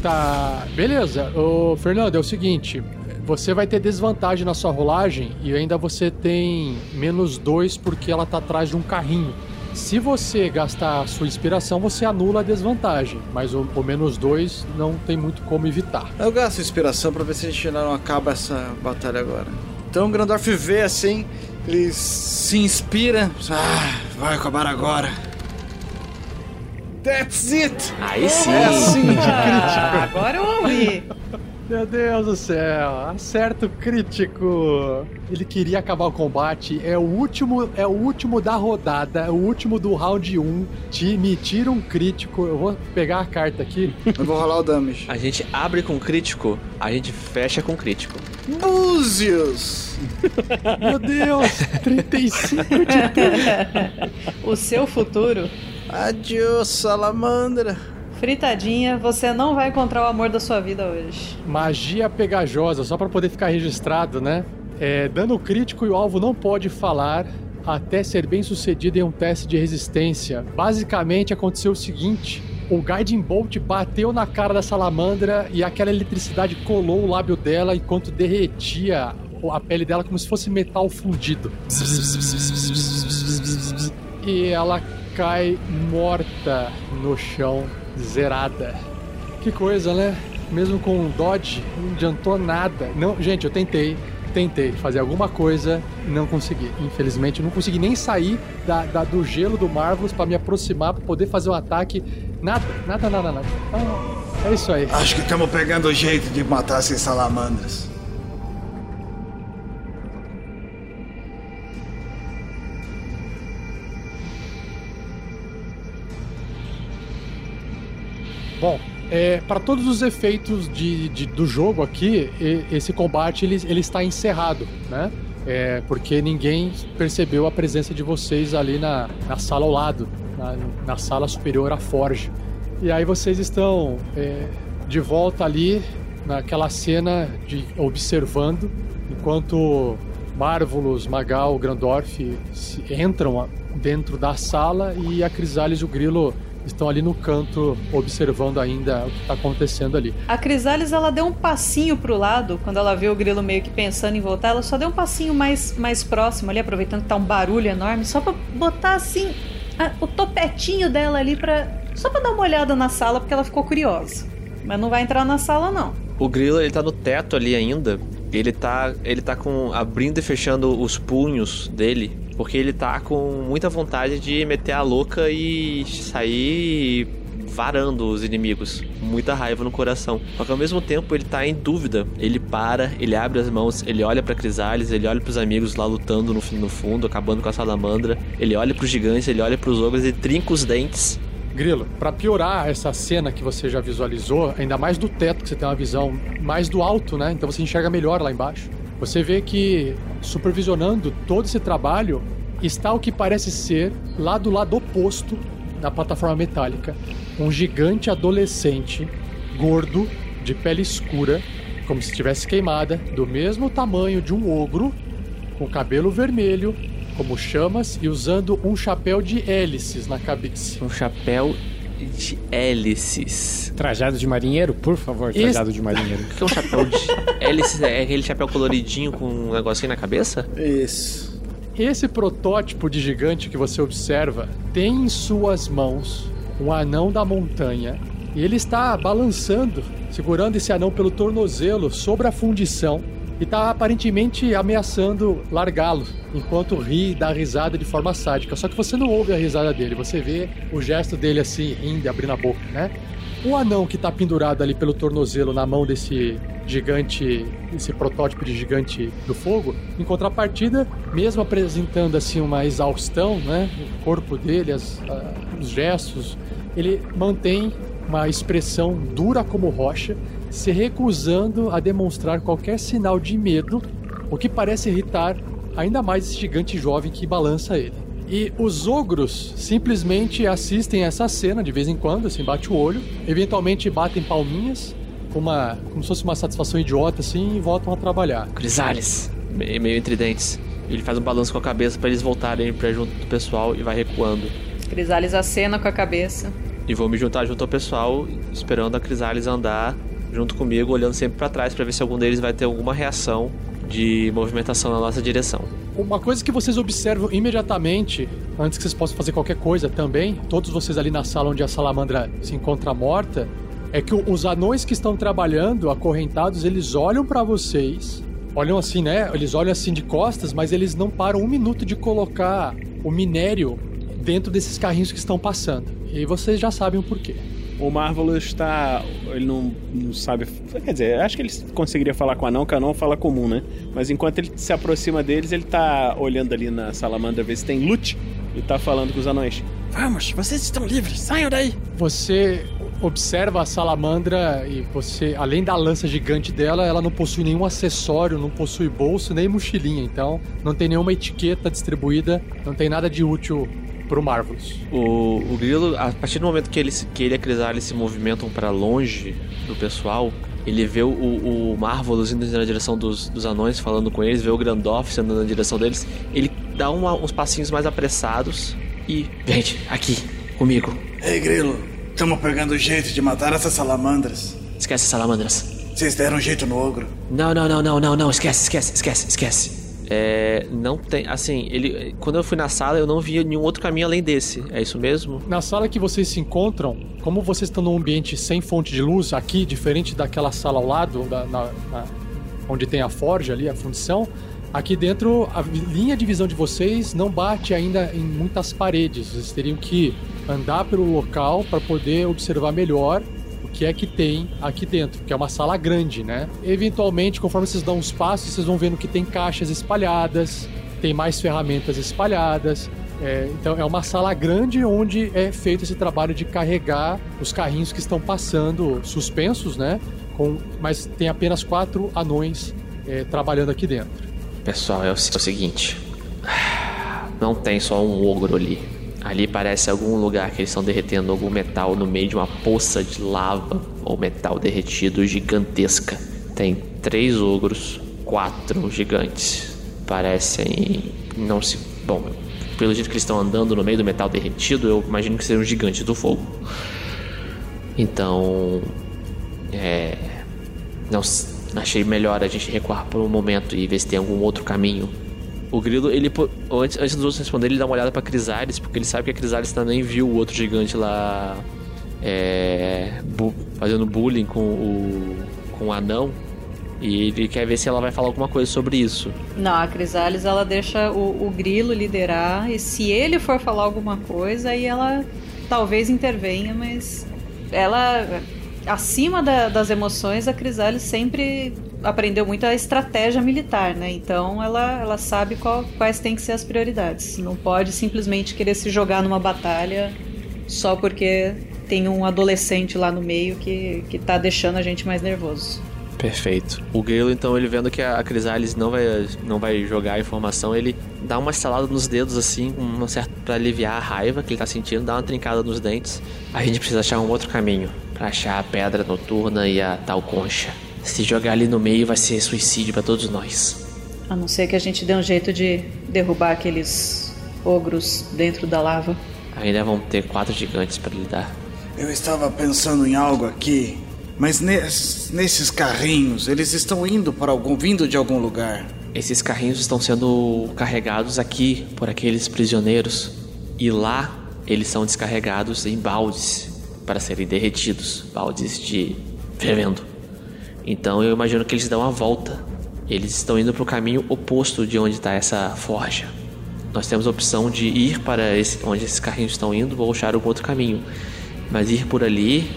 Tá, beleza. Ô, Fernando, é o seguinte. Você vai ter desvantagem na sua rolagem e ainda você tem menos dois porque ela tá atrás de um carrinho. Se você gastar a sua inspiração, você anula a desvantagem, mas o, o menos dois não tem muito como evitar. Eu gasto inspiração pra ver se a gente não acaba essa batalha agora. Então o Grandorf vê assim, ele se inspira. Ah, vai acabar agora. That's it! Aí sim. É assim de Ah, crítico. agora eu ouvi. Meu Deus do céu, acerto crítico. Ele queria acabar o combate. É o último, é o último da rodada, é o último do round 1. Te, me tira um crítico. Eu vou pegar a carta aqui. *laughs* Eu vou rolar o damage. A gente abre com crítico, a gente fecha com crítico. Búzios! *laughs* Meu Deus, 35 de *laughs* O seu futuro, Adiós, salamandra. Fritadinha, você não vai encontrar o amor da sua vida hoje. Magia pegajosa, só pra poder ficar registrado, né? É, dano crítico e o alvo não pode falar até ser bem sucedido em um teste de resistência. Basicamente aconteceu o seguinte: o Guiding Bolt bateu na cara da salamandra e aquela eletricidade colou o lábio dela enquanto derretia a pele dela como se fosse metal fundido. E ela cai morta no chão, zerada. Que coisa, né? Mesmo com um dodge, não adiantou nada. Não, gente, eu tentei, tentei fazer alguma coisa, não consegui. Infelizmente, eu não consegui nem sair da, da- do gelo do Marvelous para me aproximar, para poder fazer um ataque. Nada, nada, nada, nada. Então, é isso aí. Acho que estamos pegando o jeito de matar essas salamandras. Bom, é, para todos os efeitos de, de- do jogo aqui, esse combate ele, ele está encerrado, né? É, porque ninguém percebeu a presença de vocês ali na, na sala ao lado, na, na sala superior à forja. E aí vocês estão é, de volta ali naquela cena de observando enquanto Marvelous, Magal, Grandorf entram dentro da sala e a Crisales e o Grilo estão ali no canto observando ainda o que está acontecendo ali. A Crisales, ela deu um passinho pro lado, quando ela viu o grilo meio que pensando em voltar, ela só deu um passinho mais, mais próximo ali, aproveitando que tá um barulho enorme, só pra botar assim a- o topetinho dela ali pra. só pra dar uma olhada na sala, porque ela ficou curiosa. Mas não vai entrar na sala, não. O grilo, ele tá no teto ali ainda. Ele tá, ele tá com abrindo e fechando os punhos dele, porque ele tá com muita vontade de meter a louca e sair varando os inimigos. Muita raiva no coração. Só que ao mesmo tempo ele tá em dúvida. Ele para, ele abre as mãos, ele olha pra Crisales, ele olha pros amigos lá lutando no, no fundo, acabando com a salamandra. Ele olha pros gigantes, ele olha pros ogros e trinca os dentes. Grilo, pra piorar essa cena que você já visualizou, ainda mais do teto, que você tem uma visão mais do alto, né? Então você enxerga melhor lá embaixo. Você vê que supervisionando todo esse trabalho está o que parece ser lá do lado oposto da plataforma metálica, um gigante adolescente, gordo, de pele escura, como se estivesse queimada, do mesmo tamanho de um ogro, com cabelo vermelho, como chamas e usando um chapéu de hélices na cabeça. Um chapéu de hélices. Trajado de marinheiro, por favor, trajado de marinheiro. O *laughs* que é um chapéu de hélices? É aquele chapéu coloridinho com um negocinho na cabeça? Isso. Esse protótipo de gigante que você observa tem em suas mãos um anão da montanha e ele está balançando, segurando esse anão pelo tornozelo sobre a fundição e está aparentemente ameaçando largá-lo enquanto ri e dá risada de forma sádica. Só que você não ouve a risada dele, você vê o gesto dele assim, rindo abrindo a boca, né? O anão que está pendurado ali pelo tornozelo na mão desse gigante, esse protótipo de gigante do fogo, em contrapartida, mesmo apresentando assim uma exaustão, né, o corpo dele, as- os gestos, ele mantém uma expressão dura como rocha, se recusando a demonstrar qualquer sinal de medo, o que parece irritar ainda mais esse gigante jovem que balança ele. E os ogros simplesmente assistem a essa cena de vez em quando, assim, bate o olho, eventualmente batem palminhas, uma, como se fosse uma satisfação idiota, assim, e voltam a trabalhar. Crisales. Me- Meio entre dentes. Ele faz um balanço com a cabeça pra eles voltarem pra junto do pessoal e vai recuando. Crisales acena com a cabeça. E vou me juntar junto ao pessoal, esperando a Crisales andar junto comigo, olhando sempre pra trás pra ver se algum deles vai ter alguma reação de movimentação na nossa direção. Uma coisa que vocês observam imediatamente, antes que vocês possam fazer qualquer coisa também, todos vocês ali na sala onde a salamandra se encontra morta, é que os anões que estão trabalhando, acorrentados, eles olham pra vocês, olham assim, né? Eles olham assim de costas, mas eles não param um minuto de colocar o minério dentro desses carrinhos que estão passando. E vocês já sabem o porquê. O Marvelous está. Ele não, não sabe. Quer dizer, acho que ele conseguiria falar com o anão, que o anão fala comum, né? Mas enquanto ele se aproxima deles, ele tá olhando ali na salamandra ver se tem loot e tá falando com os anões. Vamos, vocês estão livres, saiam daí. Você observa a salamandra e você, além da lança gigante dela, ela não possui nenhum acessório, não possui bolso nem mochilinha, então não tem nenhuma etiqueta distribuída, não tem nada de útil pro Marvelous. O, o grilo, a partir do momento que ele, que ele e a Crisales se movimentam pra longe do pessoal, ele vê o, o Marvelous indo na direção dos, dos anões, falando com eles, vê o Grandorf andando na direção deles. Ele dá uma- uns passinhos mais apressados e. Gente, aqui, comigo. Ei, Grilo, estamos pegando jeito de matar essas salamandras. Esquece salamandras. Vocês deram jeito no ogro. Não, não, não, não, não, não. Esquece, esquece, esquece, esquece. É, não tem. Assim, ele. Quando eu fui na sala, eu não via nenhum outro caminho além desse. É isso mesmo? Na sala que vocês se encontram, como vocês estão num ambiente sem fonte de luz, aqui, diferente daquela sala ao lado, da- na- na- onde tem a forja ali, a fundição, aqui dentro a linha de visão de vocês não bate ainda em muitas paredes. Vocês teriam que andar pelo local para poder observar melhor que é que tem aqui dentro, que é uma sala grande, né? Eventualmente, conforme vocês dão uns passos, vocês vão vendo que tem caixas espalhadas, tem mais ferramentas espalhadas. É, então é uma sala grande onde é feito esse trabalho de carregar os carrinhos que estão passando suspensos, né? Com, mas tem apenas quatro anões é, trabalhando aqui dentro. Pessoal, é o, é o seguinte. Não tem só um ogro ali. Ali parece algum lugar que eles estão derretendo algum metal no meio de uma poça de lava ou metal derretido gigantesca. Tem três ogros, quatro gigantes. Parecem não se. Bom, pelo jeito que eles estão andando no meio do metal derretido, eu imagino que sejam gigantes do fogo. Então. É. Não achei melhor a gente recuar por um momento e ver se tem algum outro caminho. O grilo, ele. Antes, antes dos outros responderem, ele dá uma olhada pra Crisales, porque ele sabe que a Crisales também viu o outro gigante lá. É. bu- fazendo bullying com o. com o anão. E ele quer ver se ela vai falar alguma coisa sobre isso. Não, a Crisales ela deixa o, o grilo liderar e se ele for falar alguma coisa, aí ela talvez intervenha, mas ela acima da- das emoções, a Crisales sempre aprendeu muito a estratégia militar, né? Então ela, ela sabe qual- quais têm que ser as prioridades. Não pode simplesmente querer se jogar numa batalha só porque tem um adolescente lá no meio que, que tá deixando a gente mais nervoso. Perfeito. O Grilo, então, ele vendo que a Crisales não vai, não vai jogar a informação, ele dá uma estalada nos dedos, assim, uma certa, pra aliviar a raiva que ele tá sentindo, dá uma trincada nos dentes. A gente precisa achar um outro caminho pra achar a pedra noturna e a tal concha. Se jogar ali no meio vai ser suicídio pra todos nós. A não ser que a gente dê um jeito de derrubar aqueles ogros dentro da lava. Ainda vão ter quatro gigantes pra lidar. Eu estava pensando em algo aqui, mas nes- nesses carrinhos, eles estão indo para algum, vindo de algum lugar. Esses carrinhos estão sendo carregados aqui por aqueles prisioneiros e lá eles são descarregados em baldes para serem derretidos, baldes de fervendo. Então eu imagino que eles dão a volta. Eles estão indo para o caminho oposto de onde está essa forja. Nós temos a opção de ir para esse, onde esses carrinhos estão indo ou achar algum outro caminho. Mas ir por ali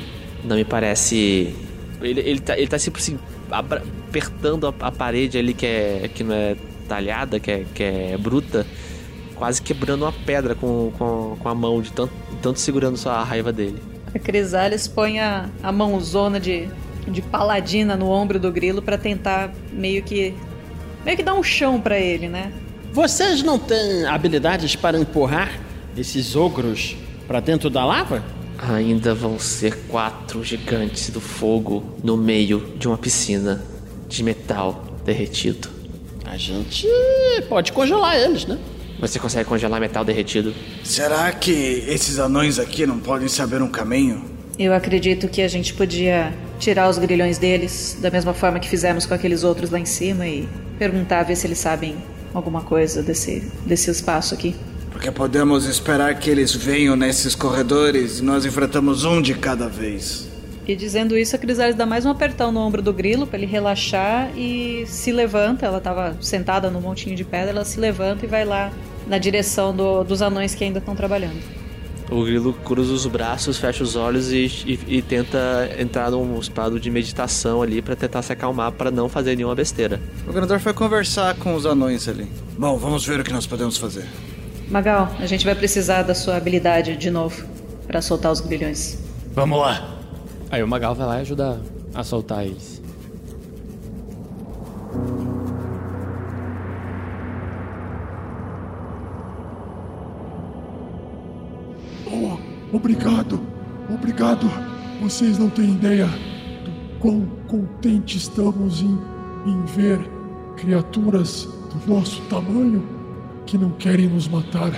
não me parece. Ele, ele, tá, ele tá sempre assim, abra- apertando a, a parede ali que, é, que não é talhada, que é, que é bruta, quase quebrando uma pedra com, com, com a mão, de tanto, tanto segurando só a raiva dele. A Crisales põe a, a mãozona de, de paladina no ombro do grilo pra tentar meio que meio que dar um chão pra ele, né? Vocês não têm habilidades para empurrar esses ogros para dentro da lava? Ainda vão ser quatro gigantes do fogo no meio de uma piscina de metal derretido. A gente pode congelar eles, né? Você consegue congelar metal derretido? Será que esses anões aqui não podem saber um caminho? Eu acredito que a gente podia tirar os grilhões deles da mesma forma que fizemos com aqueles outros lá em cima e perguntar ver se eles sabem alguma coisa desse desse espaço aqui. Porque podemos esperar que eles venham nesses corredores e nós enfrentamos um de cada vez. E dizendo isso, a Crisales dá mais um apertão no ombro do grilo pra ele relaxar e se levanta. Ela tava sentada no montinho de pedra, ela se levanta e vai lá na direção do- dos anões que ainda estão trabalhando. O grilo cruza os braços, fecha os olhos e, e- e tenta entrar num estado de meditação ali pra tentar se acalmar pra não fazer nenhuma besteira. O Grandor foi conversar com os anões ali. Bom, vamos ver o que nós podemos fazer. Magal, a gente vai precisar da sua habilidade de novo pra soltar os grilhões. Vamos lá. Aí o Magal vai lá e ajuda a soltar eles. Obrigado, obrigado. Vocês não têm ideia do quão contente estamos em, em ver criaturas do nosso tamanho que não querem nos matar.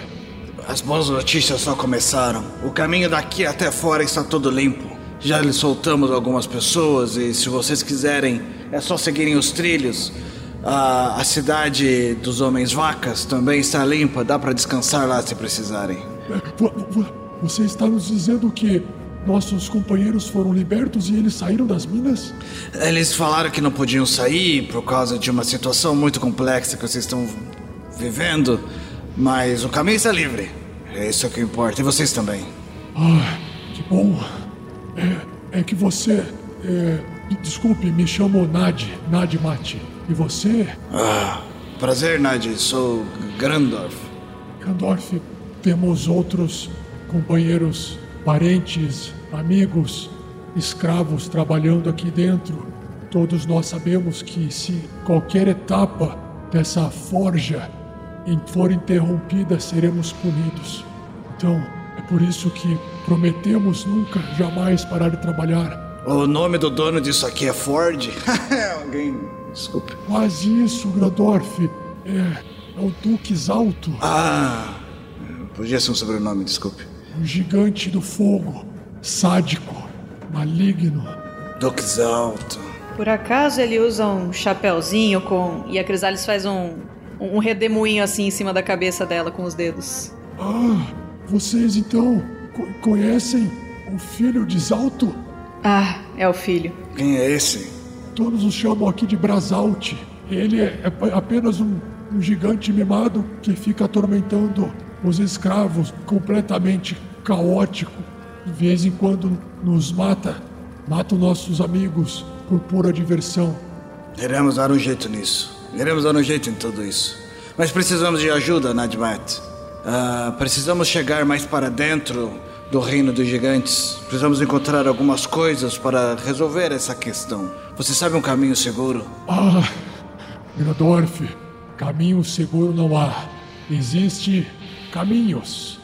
As boas notícias só começaram. O caminho daqui até fora está todo limpo. Já lhe soltamos algumas pessoas e se vocês quiserem, é só seguirem os trilhos. A, a cidade dos homens vacas também está limpa, dá para descansar lá se precisarem. Vo- vo- Você está nos dizendo que nossos companheiros foram libertos e eles saíram das minas? Eles falaram que não podiam sair por causa de uma situação muito complexa que vocês estão vivendo, mas o caminho está livre. É isso que importa. E vocês também. Ah, que bom. É, é que você. é, desculpe, me chamo Nad, Nad Mate. E você, Ah, prazer, Nadi. Sou Grandorf. Gandorf, temos outros companheiros, parentes, amigos, escravos trabalhando aqui dentro. Todos nós sabemos que se qualquer etapa dessa forja for interrompida, seremos punidos. Então, é por isso que prometemos nunca, jamais parar de trabalhar. O nome do dono disso aqui é Ford? *laughs* Alguém. Desculpe. Quase isso, Grandorf. É, é o Duque Alto, Ah. Podia ser um sobrenome, desculpe. O gigante do fogo, sádico, maligno. Dux Alto. Por acaso ele usa um chapéuzinho com. E a Crisales faz um, um redemoinho assim em cima da cabeça dela com os dedos. Ah, vocês então co- conhecem o filho de Zalto? Ah, é o filho. Quem é esse? Todos o chamam aqui de Brasalt. Ele é, é apenas um, um gigante mimado que fica atormentando os escravos, completamente caótico. De vez em quando nos mata, mata os nossos amigos por pura diversão. Iremos dar um jeito nisso. Iremos dar um jeito em tudo isso. Mas precisamos de ajuda, Nadmat. Ah, precisamos chegar mais para dentro do reino dos gigantes. Precisamos encontrar algumas coisas para resolver essa questão. Você sabe um caminho seguro? Ah, Gradorf, caminho seguro não há. Existe caminhos.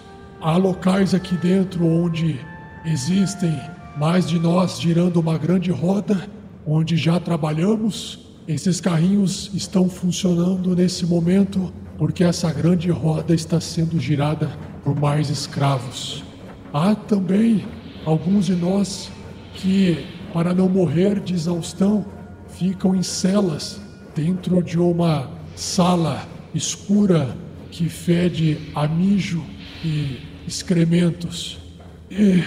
Há locais aqui dentro onde existem mais de nós girando uma grande roda, onde já trabalhamos. Esses carrinhos estão funcionando nesse momento porque essa grande roda está sendo girada por mais escravos. Há também alguns de nós que, para não morrer de exaustão, ficam em celas dentro de uma sala escura que fede a mijo e excrementos. E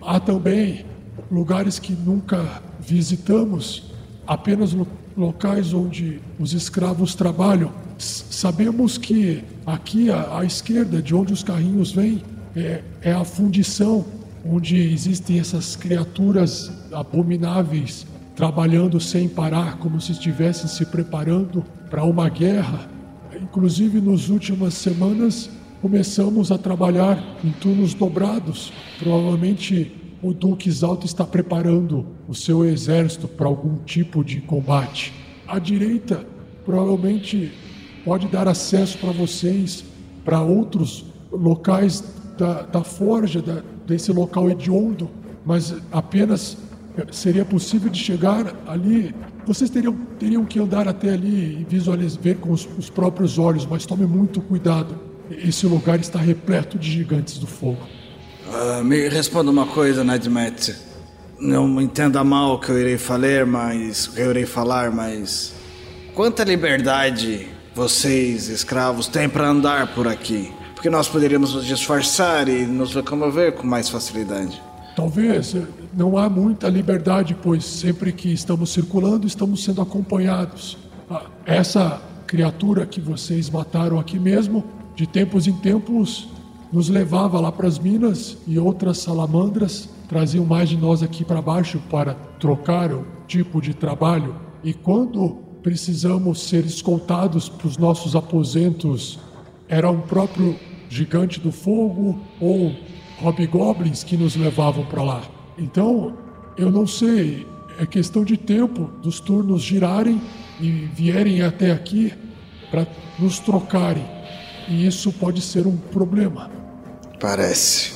há também lugares que nunca visitamos, apenas lo- locais onde os escravos trabalham. Sabemos que aqui à, à esquerda, de onde os carrinhos vêm, é, é a fundição, onde existem essas criaturas abomináveis trabalhando sem parar, como se estivessem se preparando para uma guerra. Inclusive, nas últimas semanas, começamos a trabalhar em turnos dobrados. Provavelmente, o Duque Alto está preparando o seu exército para algum tipo de combate. À direita, provavelmente, pode dar acesso para vocês para outros locais da, da forja, da- desse local hediondo, mas apenas eh, seria possível de chegar ali. Vocês teriam, teriam que andar até ali e visualizar, ver com os, os próprios olhos, mas tome muito cuidado. Esse lugar está repleto de gigantes do fogo. Ah, me responda uma coisa, Nadmet. Não entenda mal o que eu irei falar, mas eu irei falar, mas quanta liberdade vocês, escravos, têm para andar por aqui? Porque nós poderíamos nos disfarçar e nos locomover com mais facilidade. Talvez eh, não há muita liberdade, pois sempre que estamos circulando, estamos sendo acompanhados. Ah, Essa criatura que vocês mataram aqui mesmo, de tempos em tempos, nos levava lá para as minas e outras salamandras traziam mais de nós aqui para baixo para trocar o tipo de trabalho. E quando precisamos ser escoltados para os nossos aposentos, era um próprio gigante do fogo ou hobgoblins que nos levavam para lá. Então, eu não sei, é questão de tempo dos turnos girarem e vierem até aqui para nos trocarem. E isso pode ser um problema. Parece.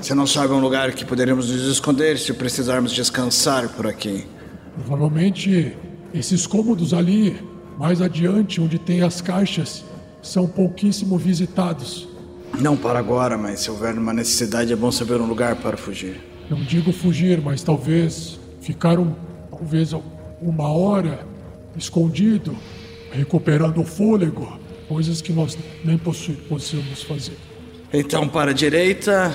Você não sabe um lugar que poderíamos nos esconder se precisarmos descansar por aqui? Provavelmente esses cômodos ali, mais adiante, onde tem as caixas, são pouquíssimo visitados. Não para agora, mas se houver uma necessidade é bom saber um lugar para fugir. Não digo fugir, mas talvez ficar um, talvez uma hora escondido, recuperando o fôlego, coisas que nós nem possu- possamos fazer. Então, para a direita,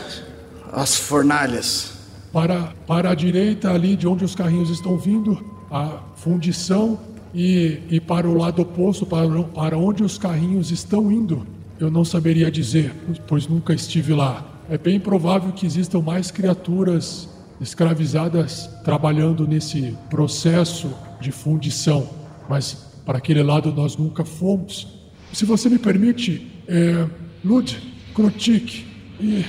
as fornalhas. Para, para a direita, ali de onde os carrinhos estão vindo, a fundição, e, e para o lado oposto, para, para onde os carrinhos estão indo, eu não saberia dizer, pois nunca estive lá. É bem provável que existam mais criaturas escravizadas trabalhando nesse processo de fundição, mas para aquele lado nós nunca fomos. Se você me permite, é, Lud, Krotik e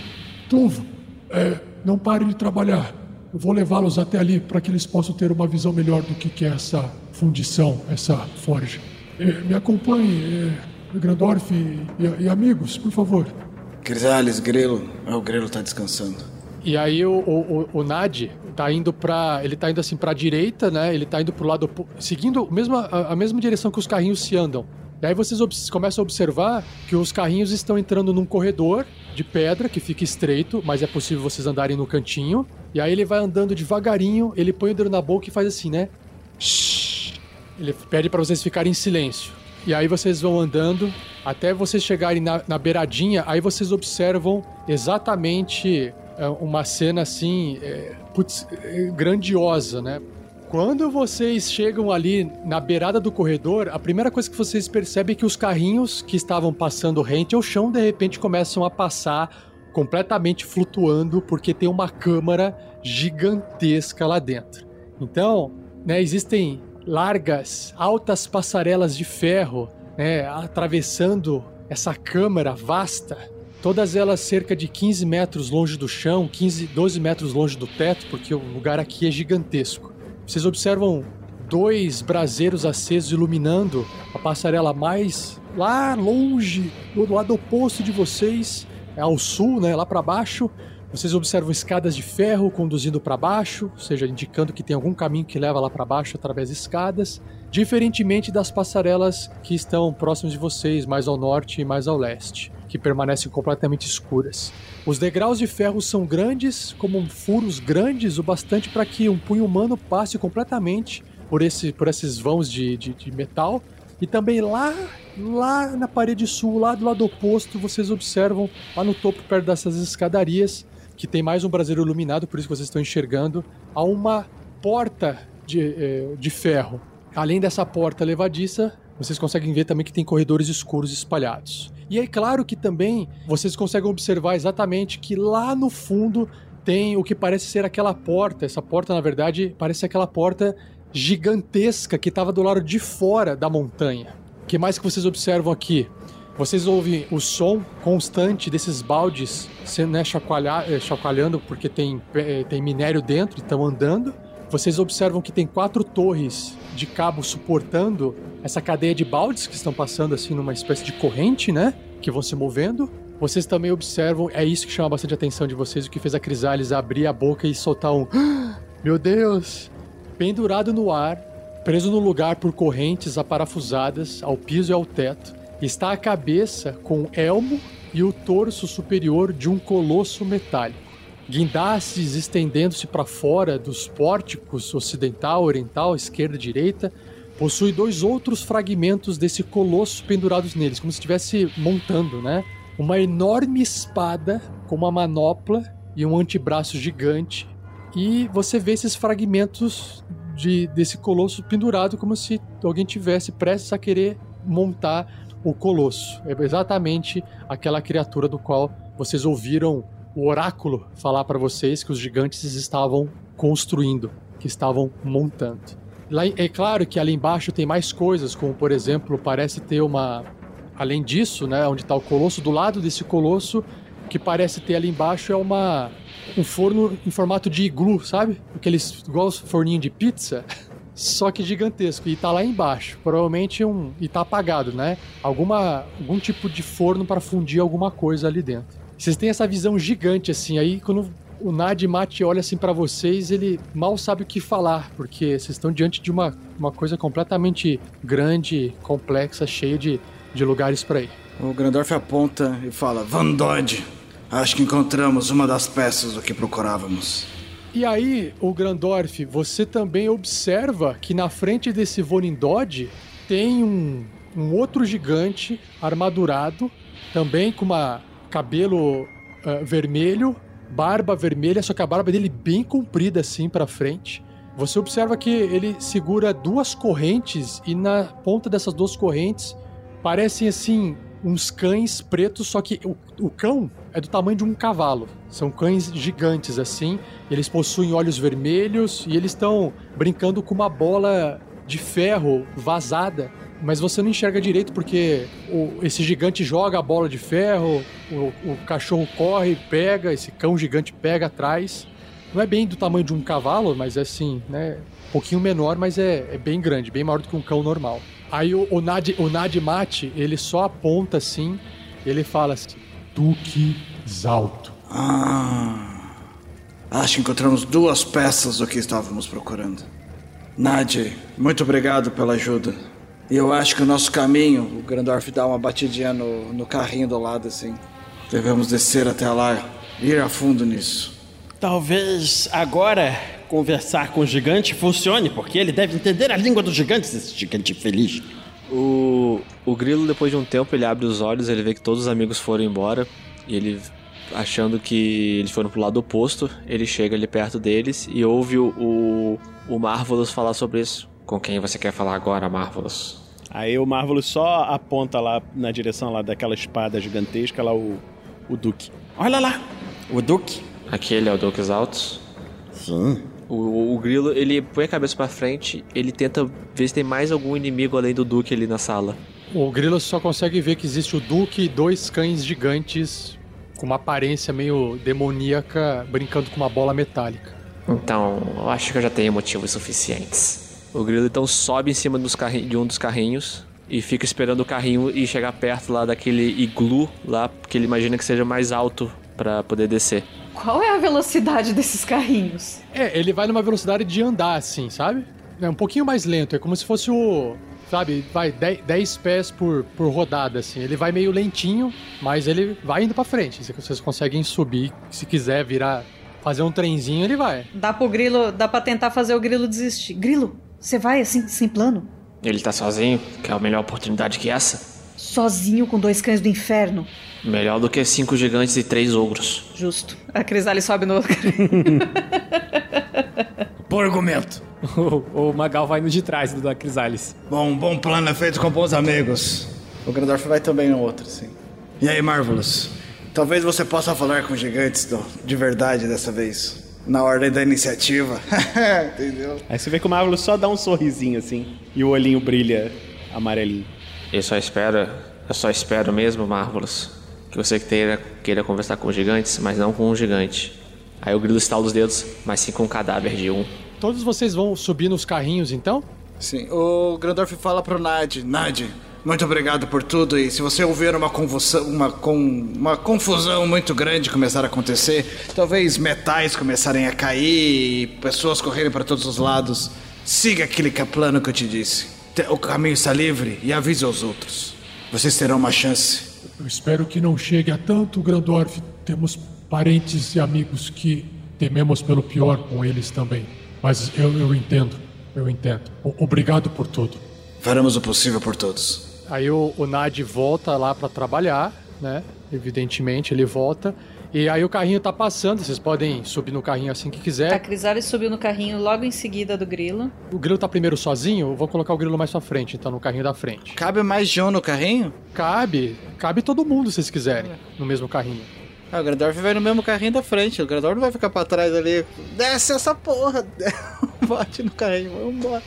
Tuvo, é, não parem de trabalhar. Eu vou levá-los até ali para que eles possam ter uma visão melhor do que, que é essa fundição, essa forja. É, me acompanhe, é, Grandorf e, e- e amigos, por favor. Crisales, Grelo. Ah, o Grelo tá descansando. E aí o, o, o, o Nad tá indo pra. Ele tá indo assim pra direita, né? Ele tá indo pro lado. seguindo a mesma, a, a mesma direção que os carrinhos se andam. E aí vocês começam a observar que os carrinhos estão entrando num corredor de pedra que fica estreito, mas é possível vocês andarem no cantinho. E aí ele vai andando devagarinho, ele põe o dedo na boca e faz assim, né? Ele pede pra vocês ficarem em silêncio. E aí vocês vão andando até vocês chegarem na, na beiradinha, aí vocês observam exatamente é, uma cena assim, é, putz, é, grandiosa, né? Quando vocês chegam ali na beirada do corredor, a primeira coisa que vocês percebem é que os carrinhos que estavam passando rente ao chão, de repente começam a passar completamente flutuando, porque tem uma câmara gigantesca lá dentro. Então, né, existem largas, altas passarelas de ferro, né, atravessando essa câmara vasta, todas elas cerca de 15 metros longe do chão, 15, 12 metros longe do teto, porque o lugar aqui é gigantesco. Vocês observam dois braseiros acesos iluminando a passarela mais lá longe, do lado oposto de vocês, ao sul, né, lá para baixo. Vocês observam escadas de ferro conduzindo para baixo, ou seja, indicando que tem algum caminho que leva lá para baixo através de escadas, diferentemente das passarelas que estão próximas de vocês, mais ao norte e mais ao leste, que permanecem completamente escuras. Os degraus de ferro são grandes, como furos grandes o bastante para que um punho humano passe completamente por, esse, por esses vãos de, de, de metal. E também lá, lá na parede sul, lá do lado oposto, vocês observam, lá no topo, perto dessas escadarias, que tem mais um braseiro iluminado, por isso que vocês estão enxergando, há uma porta de, eh, de ferro. Além dessa porta levadiça, vocês conseguem ver também que tem corredores escuros espalhados. E é claro que também vocês conseguem observar exatamente que lá no fundo tem o que parece ser aquela porta. Essa porta, na verdade, parece aquela porta gigantesca que estava do lado de fora da montanha. O que mais que vocês observam aqui? Vocês ouvem o som constante desses baldes sendo né, eh, chacoalhando porque tem, eh, tem minério dentro e estão andando. Vocês observam que tem quatro torres de cabo suportando essa cadeia de baldes que estão passando assim numa espécie de corrente, né? Que vão se movendo. Vocês também observam, é isso que chama bastante atenção de vocês, o que fez a Crisales abrir a boca e soltar um Meu Deus! Pendurado no ar, preso no lugar por correntes aparafusadas ao piso e ao teto, está a cabeça com elmo e o torso superior de um colosso metálico. Guindastes estendendo-se para fora dos pórticos ocidental, oriental, esquerda e direita, possui dois outros fragmentos desse colosso pendurados neles, como se estivesse montando, né? Uma enorme espada com uma manopla e um antebraço gigante. E você vê esses fragmentos de, desse colosso pendurado como se alguém tivesse prestes a querer montar o colosso. É exatamente aquela criatura do qual vocês ouviram o oráculo falar para vocês que os gigantes estavam construindo, que estavam montando. Lá, é claro que ali embaixo tem mais coisas, como por exemplo, parece ter uma. Além disso, né, onde está o colosso, do lado desse colosso, o que parece ter ali embaixo é uma um forno em formato de iglu, sabe? Aqueles igual os forninhos de pizza, *laughs* só que gigantesco e tá lá embaixo. Provavelmente um e tá apagado, né? Alguma algum tipo de forno para fundir alguma coisa ali dentro. Vocês têm essa visão gigante assim, aí quando o Nad Mate olha assim para vocês, ele mal sabe o que falar, porque vocês estão diante de uma, uma coisa completamente grande, complexa, cheia de, de lugares para ir. O Grandorf aponta e fala: Van Dodge, acho que encontramos uma das peças do que procurávamos. E aí, o Grandorf, você também observa que na frente desse Vonindod tem um, um outro gigante armadurado, também com uma cabelo ah, vermelho, barba vermelha, só que a barba dele bem comprida assim pra frente. Você observa que ele segura duas correntes e na ponta dessas duas correntes parecem assim uns cães pretos, só que o, o cão é do tamanho de um cavalo. São cães gigantes assim. Eles possuem olhos vermelhos e eles estão brincando com uma bola de ferro vazada. Mas você não enxerga direito porque o- esse gigante joga a bola de ferro, o, o cachorro corre, pega, esse cão gigante pega atrás. Não é bem do tamanho de um cavalo, mas é assim, né? Um pouquinho menor, mas é, é bem grande, bem maior do que um cão normal. Aí o, o, Nad, o Nad Mate, ele só aponta assim, ele fala assim: Duque Zalto. Ah, acho que encontramos duas peças do que estávamos procurando. Nadia, muito obrigado pela ajuda. E eu acho que o nosso caminho, o Grandorf dá uma batidinha no, no carrinho do lado assim. Devemos descer até lá, ir a fundo nisso. Talvez agora conversar com o gigante funcione, porque ele deve entender a língua dos gigantes, esse gigante feliz. O, o grilo, depois de um tempo, ele abre os olhos, ele vê que todos os amigos foram embora. E ele, achando que eles foram pro lado oposto, ele chega ali perto deles e ouve o, o, o Marvelous falar sobre isso. Com quem você quer falar agora, Marvelous? Aí o Marvelous só aponta lá na direção lá daquela espada gigantesca, lá o, o Duque. Olha lá, o Duque. Aquele é o Duques Altos? Sim. O, o, o grilo, ele põe a cabeça pra frente, ele tenta ver se tem mais algum inimigo além do Duque ali na sala. O Grilo só consegue ver que existe o Duque e dois cães gigantes com uma aparência meio demoníaca brincando com uma bola metálica. Então, eu acho que eu já tenho motivos suficientes. O grilo então sobe em cima de um dos carrinhos e fica esperando o carrinho e chegar perto lá daquele iglu lá, porque ele imagina que seja mais alto pra poder descer. Qual é a velocidade desses carrinhos? É, ele vai numa velocidade de andar, assim, sabe? É um pouquinho mais lento, é como se fosse o. Sabe, vai 10 10 pés por, por rodada, assim. Ele vai meio lentinho, mas ele vai indo pra frente. Se Vocês conseguem subir, se quiser virar, fazer um trenzinho, ele vai. Dá pro grilo, dá pra tentar fazer o grilo desistir. Grilo, você vai assim, sem plano? Ele tá sozinho, que é a melhor oportunidade que essa. Sozinho com dois cães do inferno? Melhor do que cinco gigantes e três ogros. Justo. A Crisale sobe no outro. *laughs* Por argumento. O, o Magal vai no de trás do da Crisales. Bom, bom plano é feito com bons amigos. O Grandorf vai também no outro, sim. E aí, Marvelous? Talvez você possa falar com gigantes do- de verdade dessa vez. Na ordem da iniciativa. *laughs* Entendeu? Aí você vê que o Marvelous só dá um sorrisinho assim e o olhinho brilha amarelinho. Eu só espero, eu só espero mesmo, Marvelous, que você queira, queira conversar com os gigantes, mas não com um gigante. Aí o grilo estala os dedos, mas sim com o cadáver de um. Todos vocês vão subir nos carrinhos, então? Sim. O Grandorf fala pro Nad. Nad, muito obrigado por tudo. E se você ouvir uma convulsão, uma, com, uma confusão muito grande começar a acontecer, talvez metais começarem a cair e pessoas correrem para todos os lados, siga aquele plano que eu te disse. O caminho está livre e avise aos outros. Vocês terão uma chance. Eu espero que não chegue a tanto, Grandorf. Temos parentes e amigos que tememos pelo pior com eles também. Mas eu, eu entendo, eu entendo. O- obrigado por tudo. Faremos o possível por todos. Aí o, o Nad volta lá pra trabalhar, né? Evidentemente, ele volta. E aí o carrinho tá passando, vocês podem subir no carrinho assim que A quiser. Crisale subiu no carrinho logo em seguida do grilo. O grilo tá primeiro sozinho, eu vou colocar o grilo mais pra frente, então no carrinho da frente. Cabe mais de um no carrinho? Cabe, cabe todo mundo se vocês quiserem, no mesmo carrinho. Ah, o Grandorf vai no mesmo carrinho da frente. O Grandorf não vai ficar pra trás ali. Desce essa porra. *laughs* Bate no carrinho, vamos embora.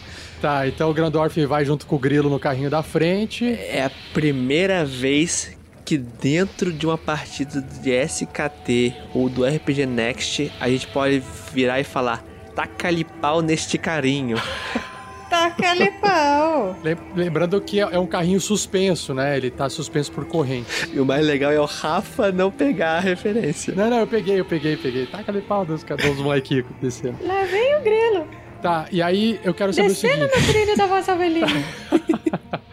Tá, então o Grandorf vai junto com o grilo no carrinho da frente. É a primeira vez que dentro de uma partida de SKT ou do RPG Next a gente pode virar e falar taca-lhe pau neste carinho. *laughs* Taca-lhe pau. Lem- Lembrando que é é um carrinho suspenso, né? Ele tá suspenso por corrente. E o mais legal é o Rafa não pegar a referência. Não, não, eu peguei, eu peguei, peguei. Taca ali pau dos, dos molequinhos descendo. Lá vem o grilo. Tá, e aí eu quero saber o Descendo seguinte. no trilho da vossa ovelhinha. *laughs*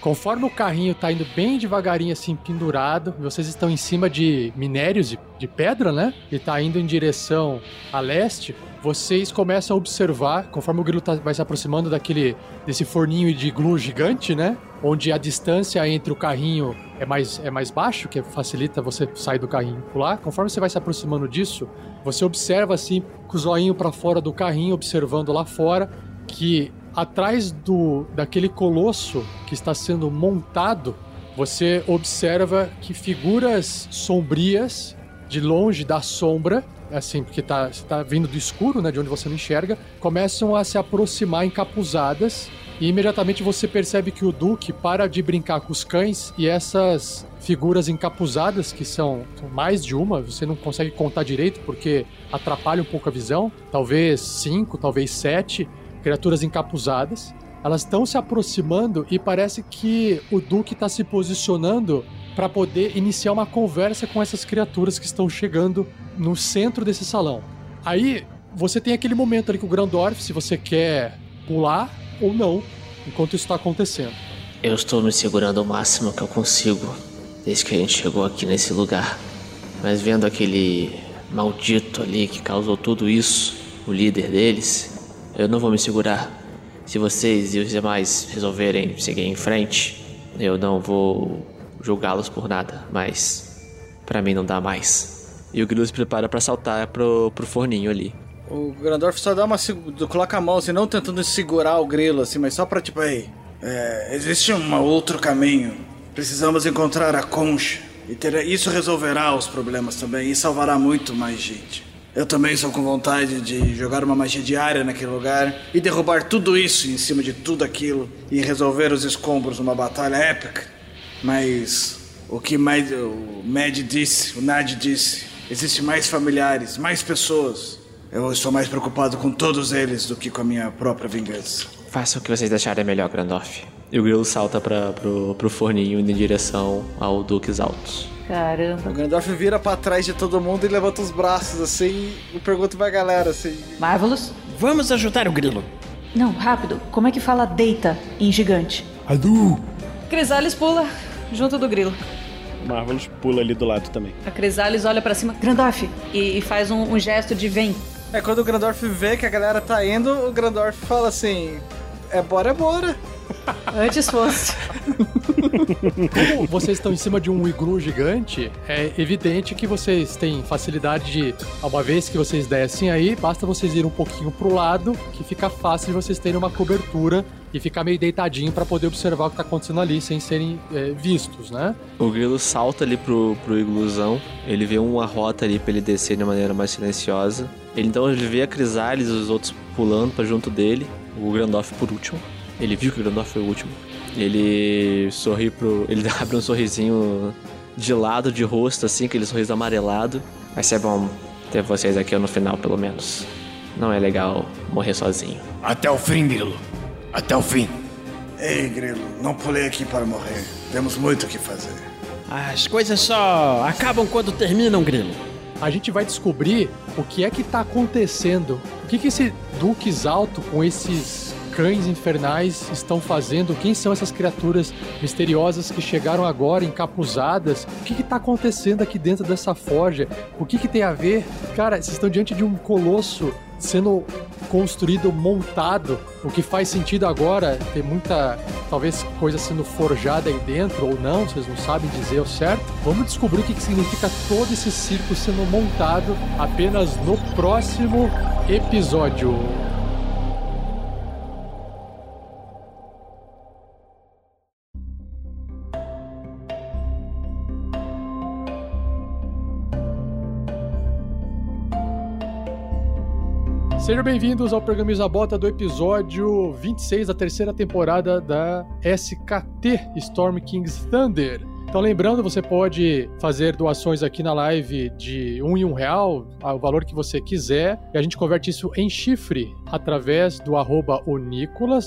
Conforme o carrinho tá indo bem devagarinho assim, pendurado, vocês estão em cima de minérios de, de pedra, né? E tá indo em direção a leste, vocês começam a observar, conforme o grilo tá- vai se aproximando daquele desse forninho de glue gigante, né? Onde a distância entre o carrinho é mais, é mais baixo, que facilita você sair do carrinho e pular. Conforme você vai se aproximando disso, você observa assim, com o zoinho para fora do carrinho, observando lá fora, que atrás do daquele colosso que está sendo montado, você observa que figuras sombrias de longe da sombra, assim, porque tá, você tá vindo do escuro, né, de onde você não enxerga, começam a se aproximar encapuzadas e imediatamente você percebe que o Duque para de brincar com os cães e essas figuras encapuzadas, que são mais de uma, você não consegue contar direito porque atrapalha um pouco a visão, talvez cinco, talvez sete, criaturas encapuzadas. Elas estão se aproximando e parece que o Duque está se posicionando para poder iniciar uma conversa com essas criaturas que estão chegando no centro desse salão. Aí você tem aquele momento ali com o Grandorf, se você quer pular ou não, enquanto isso está acontecendo. Eu estou me segurando o máximo que eu consigo desde que a gente chegou aqui nesse lugar. Mas vendo aquele maldito ali que causou tudo isso, o líder deles, eu não vou me segurar. Se vocês e os demais resolverem seguir em frente, eu não vou julgá-los por nada, mas para mim não dá mais. E o Grilo se prepara para saltar pro, pro forninho ali. O Grandorf só dá uma. Coloca a mão assim, não tentando segurar o grilo, assim, mas só pra tipo, aí. É, existe um outro caminho. Precisamos encontrar a concha. E ter- isso resolverá os problemas também e salvará muito mais gente. Eu também sou com vontade de jogar uma magia diária naquele lugar e derrubar tudo isso em cima de tudo aquilo e resolver os escombros numa batalha épica. Mas o que mais o Mad disse, o Nad disse, existe mais familiares, mais pessoas. Eu estou mais preocupado com todos eles do que com a minha própria vingança. Façam o que vocês acharem melhor, Grandorf. E o Grilo salta pra, pro, pro forninho indo em direção ao Duques Altos. Caramba. O Gandalf vira pra trás de todo mundo e levanta os braços assim e pergunta pra galera assim: Marvelous? Vamos ajudar o grilo. Não, rápido. Como é que fala deita em gigante? Adu! Crisales pula junto do grilo. Marvelous pula ali do lado também. A Crisales olha pra cima, Grandorf, e, e faz um, um gesto de vem. É quando o Grandorf vê que a galera tá indo, o Grandorf fala assim: É bora, é bora. Antes fosse. Como vocês estão em cima de um iglu gigante, é evidente que vocês têm facilidade de, uma vez que vocês descem aí, basta vocês irem um pouquinho pro lado, que fica fácil de vocês terem uma cobertura e ficar meio deitadinho pra poder observar o que tá acontecendo ali sem serem é, vistos, né? O Grilo salta ali pro, pro igluzão. Ele vê uma rota ali pra ele descer de maneira mais silenciosa. Ele então ele vê a Crisales e os outros pulando pra junto dele. O Grandorf por último. Ele viu que o Grandorf foi o último. Ele sorri pro. Ele *laughs* abre um sorrisinho de lado, de rosto, assim, aquele sorriso amarelado. Vai ser bom ter vocês aqui no final, pelo menos. Não é legal morrer sozinho. Até o fim, Grilo. Até o fim. Ei, Grilo, não pulei aqui para morrer. Temos muito o que fazer. As coisas só acabam quando terminam, grilo. A gente vai descobrir o que é que tá acontecendo. O que que esse Duques Alto com esses cães infernais estão fazendo? Quem são essas criaturas misteriosas que chegaram agora encapuzadas? O que que tá acontecendo aqui dentro dessa forja? O que que tem a ver? Cara, vocês estão diante de um colosso sendo construído, montado, o que faz sentido agora, ter muita, talvez, coisa sendo forjada aí dentro ou não, vocês não sabem dizer o certo. Vamos descobrir o que significa todo esse circo sendo montado apenas no próximo episódio. Sejam bem-vindos ao Pergaminhos da Bota do episódio 26 da terceira temporada da SKT Storm King's Thunder. Então, lembrando, você pode fazer doações aqui na live de um em um real, o valor que você quiser, e a gente converte isso em chifre através do arroba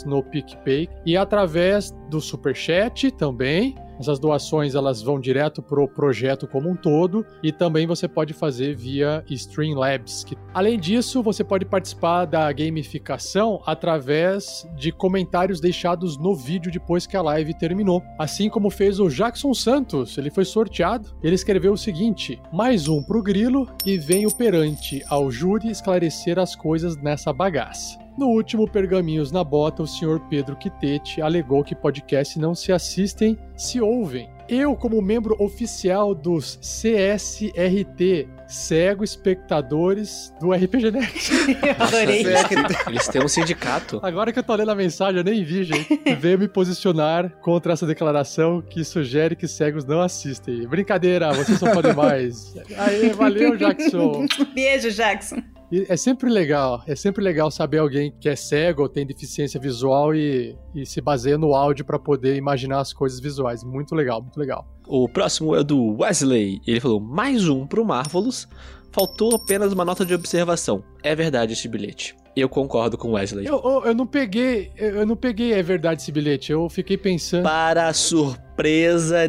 no PicPay e através do Superchat também. Essas doações elas vão direto pro projeto como um todo e também você pode fazer via Streamlabs. Além disso, você pode participar da gamificação através de comentários deixados no vídeo depois que a live terminou. Assim como fez o Jackson Santos, ele foi sorteado. Ele escreveu o seguinte: mais um pro grilo e venho perante ao júri esclarecer as coisas nessa bagaça. No último Pergaminhos na Bota, o senhor Pedro Quitete alegou que podcasts não se assistem, se ouvem. Eu, como membro oficial dos CSRT, cego espectadores do RPG Next. *laughs* Adorei. *laughs* Eles têm um sindicato. Agora que eu tô lendo a mensagem, eu nem vi, gente. *laughs* Veio me posicionar contra essa declaração que sugere que cegos não assistem. Brincadeira, vocês são fã demais. Aê, valeu, Jackson. Beijo, Jackson. E é sempre legal, é sempre legal saber alguém que é cego ou tem deficiência visual e, e se baseia no áudio pra poder imaginar as coisas visuais. Muito legal, muito legal. O próximo é do Wesley. Ele falou: mais um pro Marvelous. Faltou apenas uma nota de observação. É verdade esse bilhete. Eu concordo com o Wesley. Eu, eu, eu não peguei, eu eu não peguei, é verdade, esse bilhete. Eu fiquei pensando. Para surpresa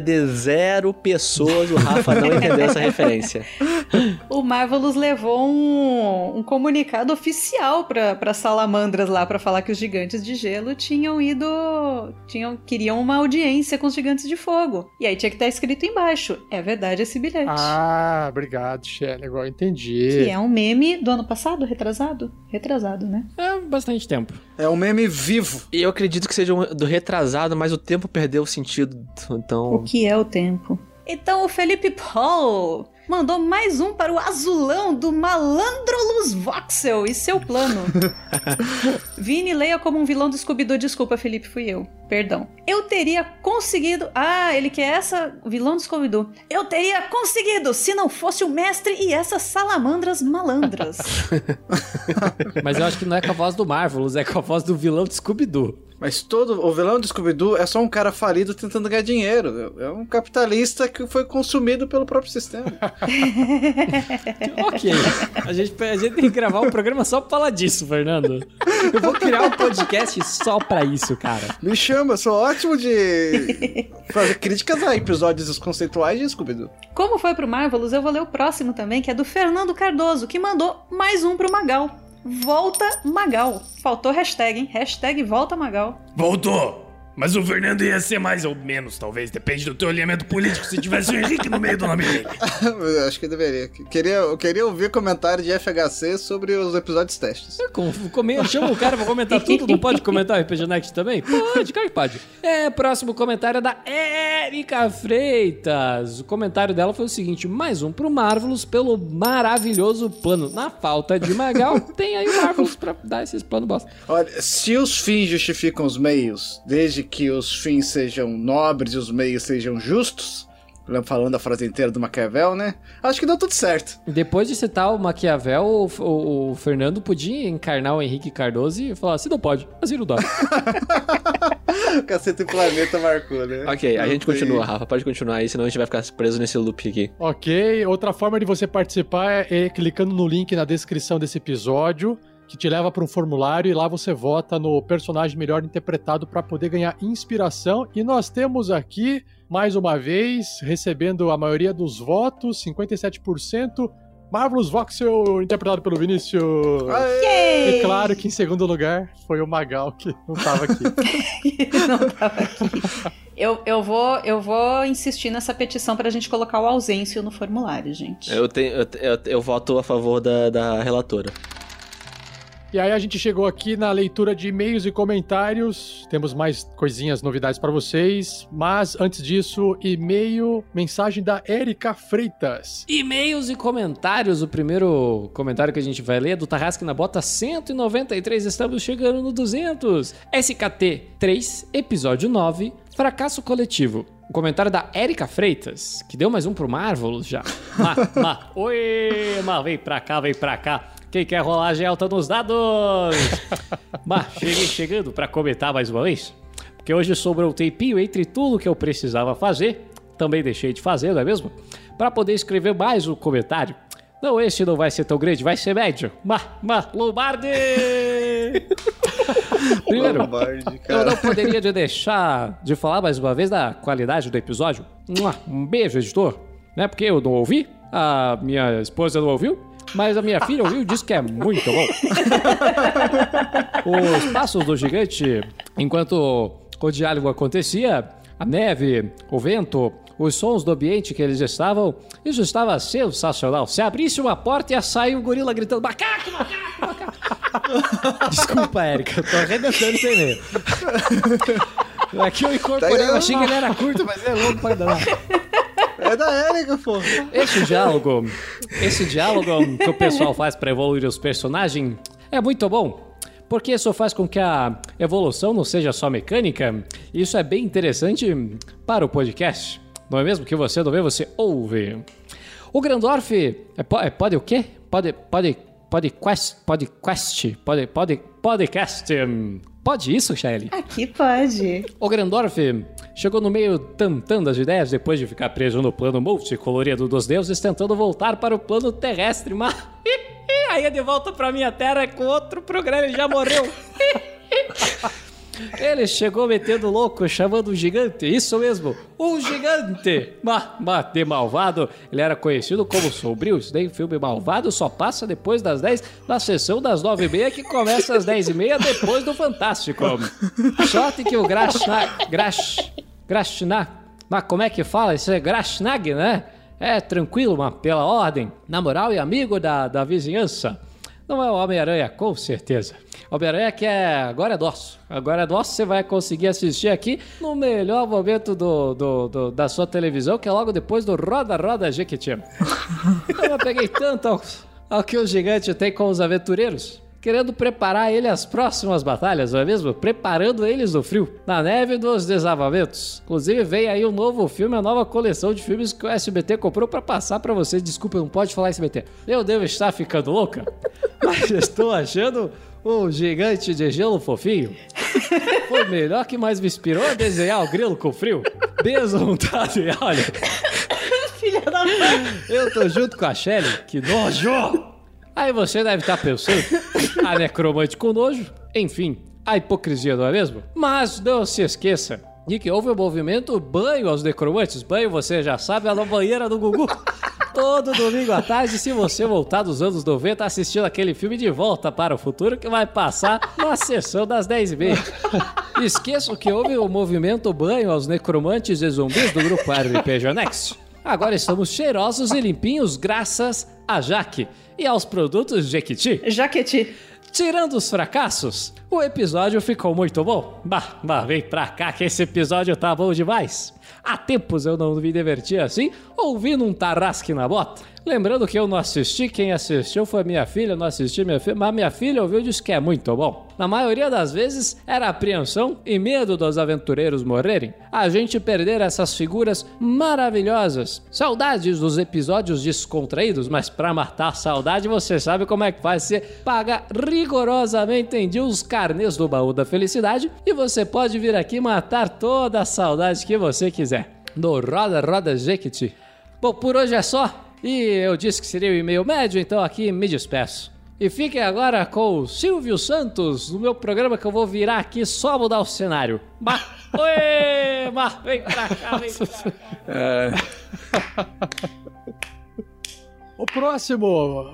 de zero pessoas. O Rafa não entendeu essa referência. *laughs* O Marvelous levou um, um comunicado oficial para salamandras lá para falar que os gigantes de gelo tinham ido, tinham queriam uma audiência com os gigantes de fogo. E aí tinha que estar escrito embaixo: é verdade esse bilhete. Ah, obrigado, Shelly. Agora entendi. Que é um meme do ano passado, retrasado, retrasado, né? É bastante tempo. É um meme vivo. E eu acredito que seja um- do retrasado, mas o tempo perdeu o sentido. Então. O que é o tempo? Então o Felipe Paul mandou mais um para o azulão do Malandrolus Voxel e seu plano. *laughs* Vini leia como um vilão do Scooby-Doo. Desculpa, Felipe, fui eu. Perdão. Eu teria conseguido. Ah, ele quer essa. Vilão do Scooby-Doo. Eu teria conseguido se não fosse o mestre e essas salamandras malandras. *laughs* Mas eu acho que não é com a voz do Marvelous, é com a voz do vilão de Scooby-Doo. Mas todo o vilão do Scooby-Doo é só um cara falido tentando ganhar dinheiro. É um capitalista que foi consumido pelo próprio sistema. *laughs* Ok. A gente, a gente tem que gravar um programa só pra falar disso, Fernando. Eu vou criar um podcast só pra isso, cara. Me chama, eu sou ótimo de fazer críticas a episódios conceituais de Scooby-Doo. Como foi pro Marvelous, eu vou ler o próximo também, que é do Fernando Cardoso, que mandou mais um pro Magal. Volta Magal. Faltou hashtag, hein? Hashtag volta Magal. Voltou! Mas o Fernando ia ser mais ou menos, talvez. Depende do teu alinhamento político. Se tivesse o Henrique no meio do nome dele. *laughs* Eu Acho que eu deveria. Queria, eu queria ouvir comentário de FHC sobre os episódios testes. Com, come- chama o cara pra comentar *laughs* tudo, não pode comentar o RPG Next também? Pode, claro que pode. É, próximo comentário é da Érica Freitas. O comentário dela foi o seguinte: mais um pro Marvelous pelo maravilhoso plano. Na falta de Magal, *laughs* tem aí o Marvelous pra dar esses planos bosta. Olha, se os fins justificam os meios, desde que os fins sejam nobres e os meios sejam justos, falando a frase inteira do Maquiavel, né? Acho que deu tudo certo. Depois de citar o Maquiavel, o, o- o Fernando podia encarnar o Henrique Cardoso e falar: se não pode, mas não dá. *laughs* Cacete Planeta marcou, né? Ok, a Não gente tem- continua, Rafa. Pode continuar aí, senão a gente vai ficar preso nesse loop aqui. Ok, outra forma de você participar é, é clicando no link na descrição desse episódio, que te leva para um formulário e lá você vota no personagem melhor interpretado para poder ganhar inspiração. E nós temos aqui, mais uma vez, recebendo a maioria dos votos, 57%. Marvelous Voxel, interpretado pelo Vinícius. E claro que em segundo lugar foi o Magal, que não estava aqui. *laughs* Não tava aqui. Eu, eu, vou, eu vou insistir nessa petição pra gente colocar o ausêncio no formulário, gente. Eu, tenho, eu, eu, eu voto a favor da, da relatora. E aí a gente chegou aqui na leitura de e-mails e comentários. Temos mais coisinhas, novidades para vocês. Mas antes disso, e-mail, mensagem da Érica Freitas. E-mails e comentários. O primeiro comentário que a gente vai ler é do Tarrasque na Bota 193. Estamos chegando no 200. SKT 3, episódio 9, Fracasso Coletivo. O comentário da Érica Freitas, que deu mais um pro Marvel já. *laughs* Ma, ma. Oi, ma, vem pra cá, vem pra cá. Quem quer rolagem alta nos dados? *laughs* Ma, cheguei chegando pra comentar mais uma vez. Porque hoje sobrou um tempinho entre tudo que eu precisava fazer. Também deixei de fazer, não é mesmo? Pra poder escrever mais um comentário. Não, esse não vai ser tão grande, vai ser médio. Ma, ma, Lombardi! *laughs* Primeiro, Lombardi, eu não poderia de deixar de falar mais uma vez da qualidade do episódio. Um beijo, editor. Não é porque eu não ouvi, a minha esposa não ouviu, mas a minha filha ouviu e disse que é muito bom. *laughs* Os passos do gigante, enquanto o diálogo acontecia, a neve, o vento, os sons do ambiente que eles estavam, isso estava sensacional. Se abrisse uma porta ia sair um gorila gritando: macaco, macaco, macaco. *laughs* Desculpa, Érica, eu tô arrebentando sem ler. *laughs* Aqui eu incorporei, eu achei que ele era curto, mas é longo pra danar. É da Érica, pô. Esse diálogo, esse diálogo que o pessoal faz para evoluir os personagens é muito bom. Porque isso faz com que a evolução não seja só mecânica. Isso é bem interessante para o podcast. Não é mesmo que você não vê, você ouve. O Grandorf é, é pode o quê? Pode pode pode quest pode pode podcast. Pode isso, Shaeli? Aqui pode. O Grandorf chegou no meio tantando das ideias depois de ficar preso no plano multicolorido dos deuses, tentando voltar para o plano terrestre, mas *laughs* aí é de volta para minha terra com outro programa, ele já morreu. *laughs* Ele chegou metendo louco, chamando o gigante, isso mesmo, um gigante. Mas, mas de malvado, ele era conhecido como Sombrio. Isso daí, filme malvado, só passa depois das 10, na sessão das 9 e meia, que começa às 10 e meia, depois do Fantástico. Sorte que o Grashna... Grash... Grashna... Mas como é que fala? Isso é Grashnag, né? É tranquilo, mas pela ordem. Na moral e amigo da, da vizinhança. Não é o Homem-Aranha, com certeza. Homem-Aranha que é. Agora é nosso. Agora é nosso, você vai conseguir assistir aqui no melhor momento do, do, do- da sua televisão, que é logo depois do Roda Roda Jequiti. *laughs* Eu não peguei tanto ao, ao que o gigante tem com os aventureiros. Querendo preparar ele às próximas batalhas, não é mesmo? Preparando eles no frio, na neve dos desavamentos. Inclusive, vem aí um novo filme, a nova coleção de filmes que o SBT comprou pra passar pra vocês. Desculpa, não pode falar SBT. Eu devo estar ficando louca, *laughs* mas estou achando o gigante de gelo fofinho. Foi o melhor que mais me inspirou a desenhar o grilo com frio. Desuntado e olha. *laughs* Filha da mãe. Eu tô junto com a Shelly, que nojo! Aí você deve estar pensando, a necromante com nojo, enfim, a hipocrisia, não é mesmo? Mas não se esqueça de que houve o movimento banho aos necromantes. Banho, você já sabe, é na banheira do Gugu. Todo domingo à tarde, se você voltar dos anos 90 assistindo aquele filme De Volta para o Futuro, que vai passar na sessão das 10h30. Esqueço que houve o movimento banho aos necromantes e zumbis do grupo RPG Next. Agora estamos cheirosos e limpinhos graças a Jaque e aos produtos Jequiti. Jaqueti. Tirando os fracassos, o episódio ficou muito bom. Bah, bah, vem pra cá que esse episódio tá bom demais. Há tempos eu não me diverti assim, ouvindo um tarrasque na bota. Lembrando que eu não assisti, quem assistiu foi minha filha, não assisti minha filha, mas minha filha ouviu e disse que é muito bom. Na maioria das vezes era apreensão e medo dos aventureiros morrerem, a gente perder essas figuras maravilhosas. Saudades dos episódios descontraídos, mas pra matar a saudade você sabe como é que faz. Você paga rigorosamente em dia os carnês do baú da felicidade e você pode vir aqui matar toda a saudade que você quiser. No Roda Roda Jequiti. Bom, por hoje é só. E eu disse que seria o e-mail médio, então aqui me despeço. E fiquem agora com o Silvio Santos, no meu programa que eu vou virar aqui só mudar o cenário. Bah, *laughs* oi, bah, vem pra cá, vem pra cá. *laughs* O próximo,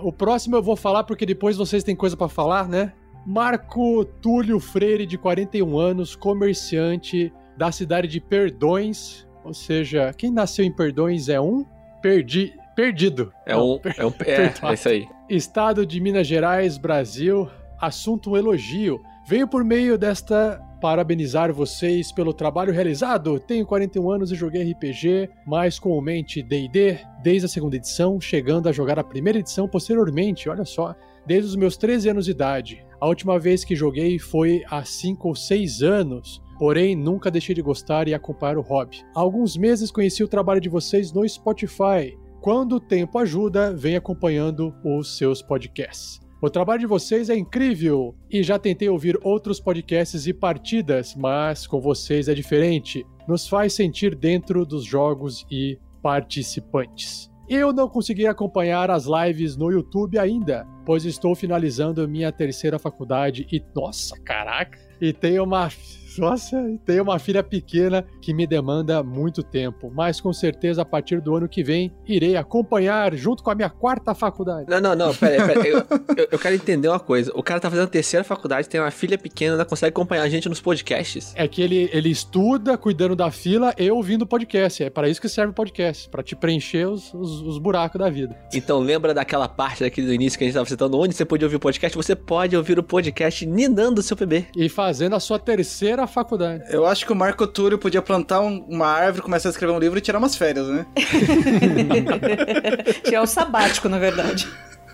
o próximo eu vou falar porque depois vocês têm coisa pra falar, né? Marco Túlio Freire, de 41 anos, comerciante da cidade de Perdões. Ou seja, quem nasceu em Perdões é um perdi, perdido. É um. per- É, um, é, é isso aí. Estado de Minas Gerais, Brasil. Assunto um elogio. Venho por meio desta parabenizar vocês pelo trabalho realizado. Tenho 41 anos e joguei RPG, mais comumente D&D, desde a segunda edição, chegando a jogar a primeira edição posteriormente, olha só, desde os meus 13 anos de idade. A última vez que joguei foi há 5 ou 6 anos. Porém, nunca deixei de gostar e acompanhar o hobby. Há alguns meses conheci o trabalho de vocês no Spotify. Quando o tempo ajuda, vem acompanhando os seus podcasts. O trabalho de vocês é incrível e já tentei ouvir outros podcasts e partidas, mas com vocês é diferente. Nos faz sentir dentro dos jogos e participantes. Eu não consegui acompanhar as lives no YouTube ainda, pois estou finalizando minha terceira faculdade e nossa, caraca, e tenho uma nossa, e tenho uma filha pequena que me demanda muito tempo, mas com certeza a partir do ano que vem irei acompanhar junto com a minha quarta faculdade. Não, não, não, pera aí, pera aí. Eu, *laughs* eu, eu quero entender uma coisa. O cara tá fazendo a terceira faculdade, tem uma filha pequena, ainda consegue acompanhar a gente nos podcasts. É que ele, ele estuda cuidando da fila e ouvindo podcast. É para isso que serve o podcast, para te preencher os, os, os buracos da vida. Então lembra daquela parte daqui do início que a gente tava citando, onde você podia ouvir o podcast? Você pode ouvir o podcast ninando o seu bebê. E fazendo a sua terceira faculdade. Eu acho que o Marco Túlio podia plantar um- uma árvore, começar a escrever um livro e tirar umas férias, né? *laughs* É o sabático, na verdade.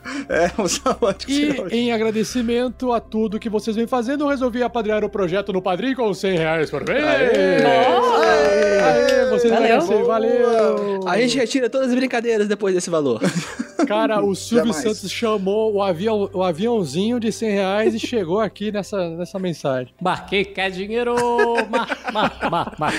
*laughs* É, o sabático. E ótimo. em agradecimento a tudo que vocês vêm fazendo, eu resolvi apadrinhar o projeto no Padrim com 100 reais por mês. Nossa! Aê, vocês Valeu. merecem, valeu! A gente retira todas as brincadeiras depois desse valor. *laughs* Cara, o Silvio Jamais. Santos chamou o, avião, o aviãozinho de 100 reais e chegou aqui nessa, nessa mensagem. Mas quem quer dinheiro?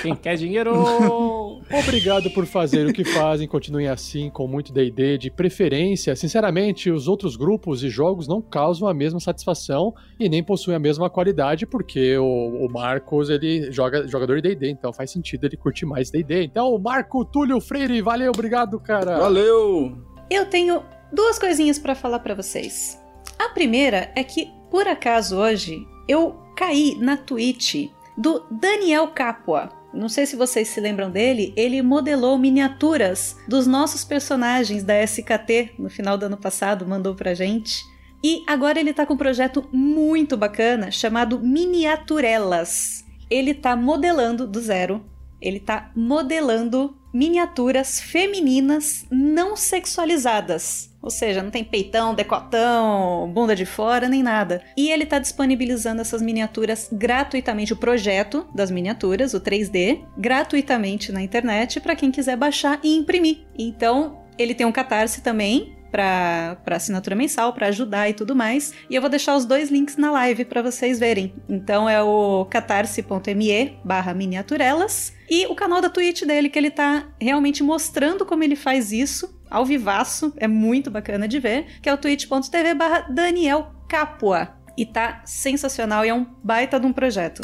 Quem quer dinheiro? *laughs* Obrigado por fazer o que fazem, continuem assim, com muito D&D, de preferência. Sinceramente, infelizmente, os outros grupos e jogos não causam a mesma satisfação e nem possuem a mesma qualidade, porque o, o Marcos, ele joga jogador de D&D, então faz sentido ele curtir mais D&D. Então, Marco Túlio Freire, valeu, obrigado, cara. Valeu! Eu tenho duas coisinhas pra falar pra vocês. A primeira é que, por acaso, hoje eu caí na Twitch do Daniel Capua. Não sei se vocês se lembram dele, ele modelou miniaturas dos nossos personagens da SKT no final do ano passado, mandou pra gente. E agora ele tá com um projeto muito bacana chamado Miniaturelas. Ele tá modelando do zero, ele tá modelando miniaturas femininas não sexualizadas. Ou seja, não tem peitão, decotão, bunda de fora, nem nada. E ele está disponibilizando essas miniaturas gratuitamente, o projeto das miniaturas, o 3D, gratuitamente na internet para quem quiser baixar e imprimir. Então, ele tem um catarse também, para assinatura mensal, para ajudar e tudo mais. E eu vou deixar os dois links na live para vocês verem. Então é o catarse.me barra miniaturelas e o canal da Twitch dele, que ele tá realmente mostrando como ele faz isso ao vivaço, é muito bacana de ver, que é o twitch.tv barra Daniel Capua. E tá sensacional e é um baita de um projeto.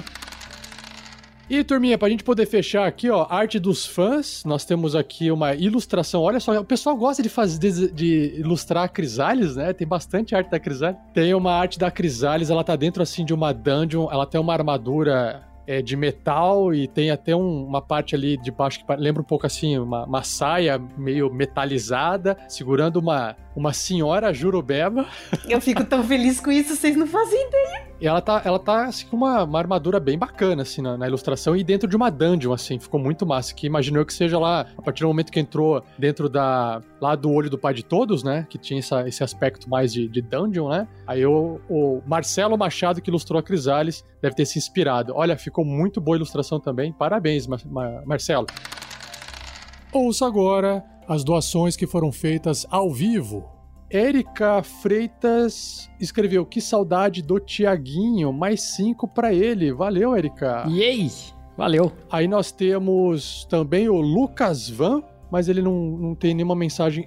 E turminha, pra gente poder fechar aqui, ó, arte dos fãs, nós temos aqui uma ilustração. Olha só, o pessoal gosta de fazer de, de ilustrar Crisales, né? Tem bastante arte da Crisales. Tem uma arte da Crisales, ela tá dentro assim de uma dungeon, ela tem uma armadura é, de metal e tem até um- uma parte ali de baixo que lembra um pouco assim, uma, uma saia meio metalizada, segurando uma, uma senhora jurubeba. *laughs* Eu fico tão feliz com isso, vocês não fazem ideia. E ela tá, ela tá assim, com uma, uma armadura bem bacana, assim, na, na ilustração, e dentro de uma dungeon, assim, ficou muito massa. Que imaginou que seja lá, a partir do momento que entrou dentro da. lá do olho do pai de todos, né? Que tinha essa- esse aspecto mais de, de dungeon, né? Aí o, o Marcelo Machado, que ilustrou a Crisales, deve ter se inspirado. Olha, ficou muito boa a ilustração também. Parabéns, Mar- Mar- Marcelo. Ouça agora as doações que foram feitas ao vivo. Érica Freitas escreveu que saudade do Tiaguinho, mais cinco pra ele. Valeu, Érica. Yay! Valeu. Aí nós temos também o Lucas Van, mas ele não, não tem nenhuma mensagem.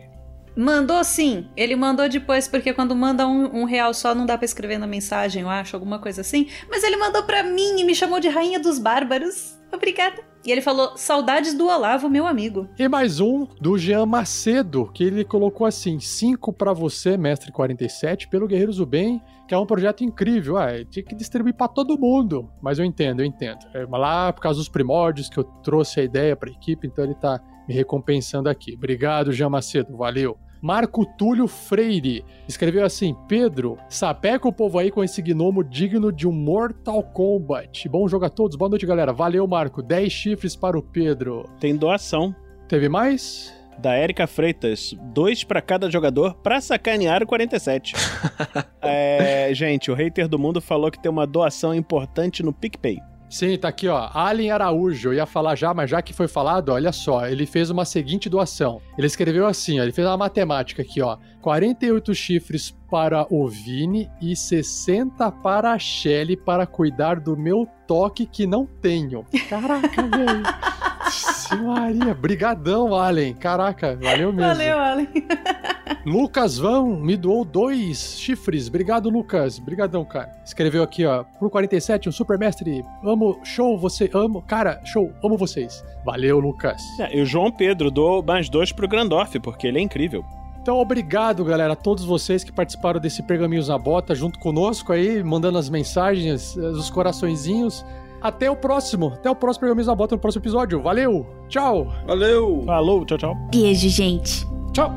Mandou sim. Ele mandou depois, porque quando manda um, um real só não dá pra escrever na mensagem, eu acho, alguma coisa assim. Mas ele mandou pra mim e me chamou de Rainha dos Bárbaros. Obrigada. E ele falou: saudades do Olavo, meu amigo. E mais um do Jean Macedo, que ele colocou assim: cinco pra você, mestre 47, pelo Guerreiros do Bem, que é um projeto incrível. Ah, tinha que distribuir pra todo mundo. Mas eu entendo, eu entendo. É lá por causa dos primórdios que eu trouxe a ideia pra equipe, então ele tá me recompensando aqui. Obrigado, Jean Macedo, valeu. Marco Túlio Freire escreveu assim: Pedro, sapeca o povo aí com esse gnomo digno de um Mortal Kombat. Bom jogo a todos, boa noite, galera. Valeu, Marco. 10 chifres para o Pedro. Tem doação. Teve mais? Da Érica Freitas, dois pra cada jogador pra sacanear o 47. *laughs* é, gente, o hater do mundo falou que tem uma doação importante no PicPay. Sim, tá aqui, ó. Allen Araújo. Eu ia falar já, mas já que foi falado, olha só. Ele fez uma seguinte doação. Ele escreveu assim, ó. Ele fez uma matemática aqui, ó. 48 chifres para o Vini e 60 para a Shelly para cuidar do meu toque que não tenho. Caraca, velho. *laughs* Vixe Maria, brigadão, Allen. Caraca, valeu mesmo. Valeu, Alan. *laughs* Lucas Vão me doou dois chifres. Obrigado, Lucas. Brigadão, cara. Escreveu aqui, ó. Pro 47, um super mestre. Amo, show, você, amo. Cara, show, amo vocês. Valeu, Lucas. É, e o João Pedro doou mais dois pro Grandorf, porque ele é incrível. Então, obrigado, galera, a todos vocês que participaram desse Pergaminhos na Bota junto conosco aí, mandando as mensagens, os coraçõezinhos. Até o próximo. Até o próximo Pergaminhos na Bota, no próximo episódio. Valeu. Tchau. Valeu. Falou, tchau, tchau. Beijo, gente. Tchau.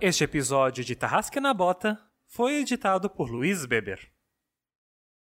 Este episódio de Tarrasque na Bota foi editado por Luiz Beber.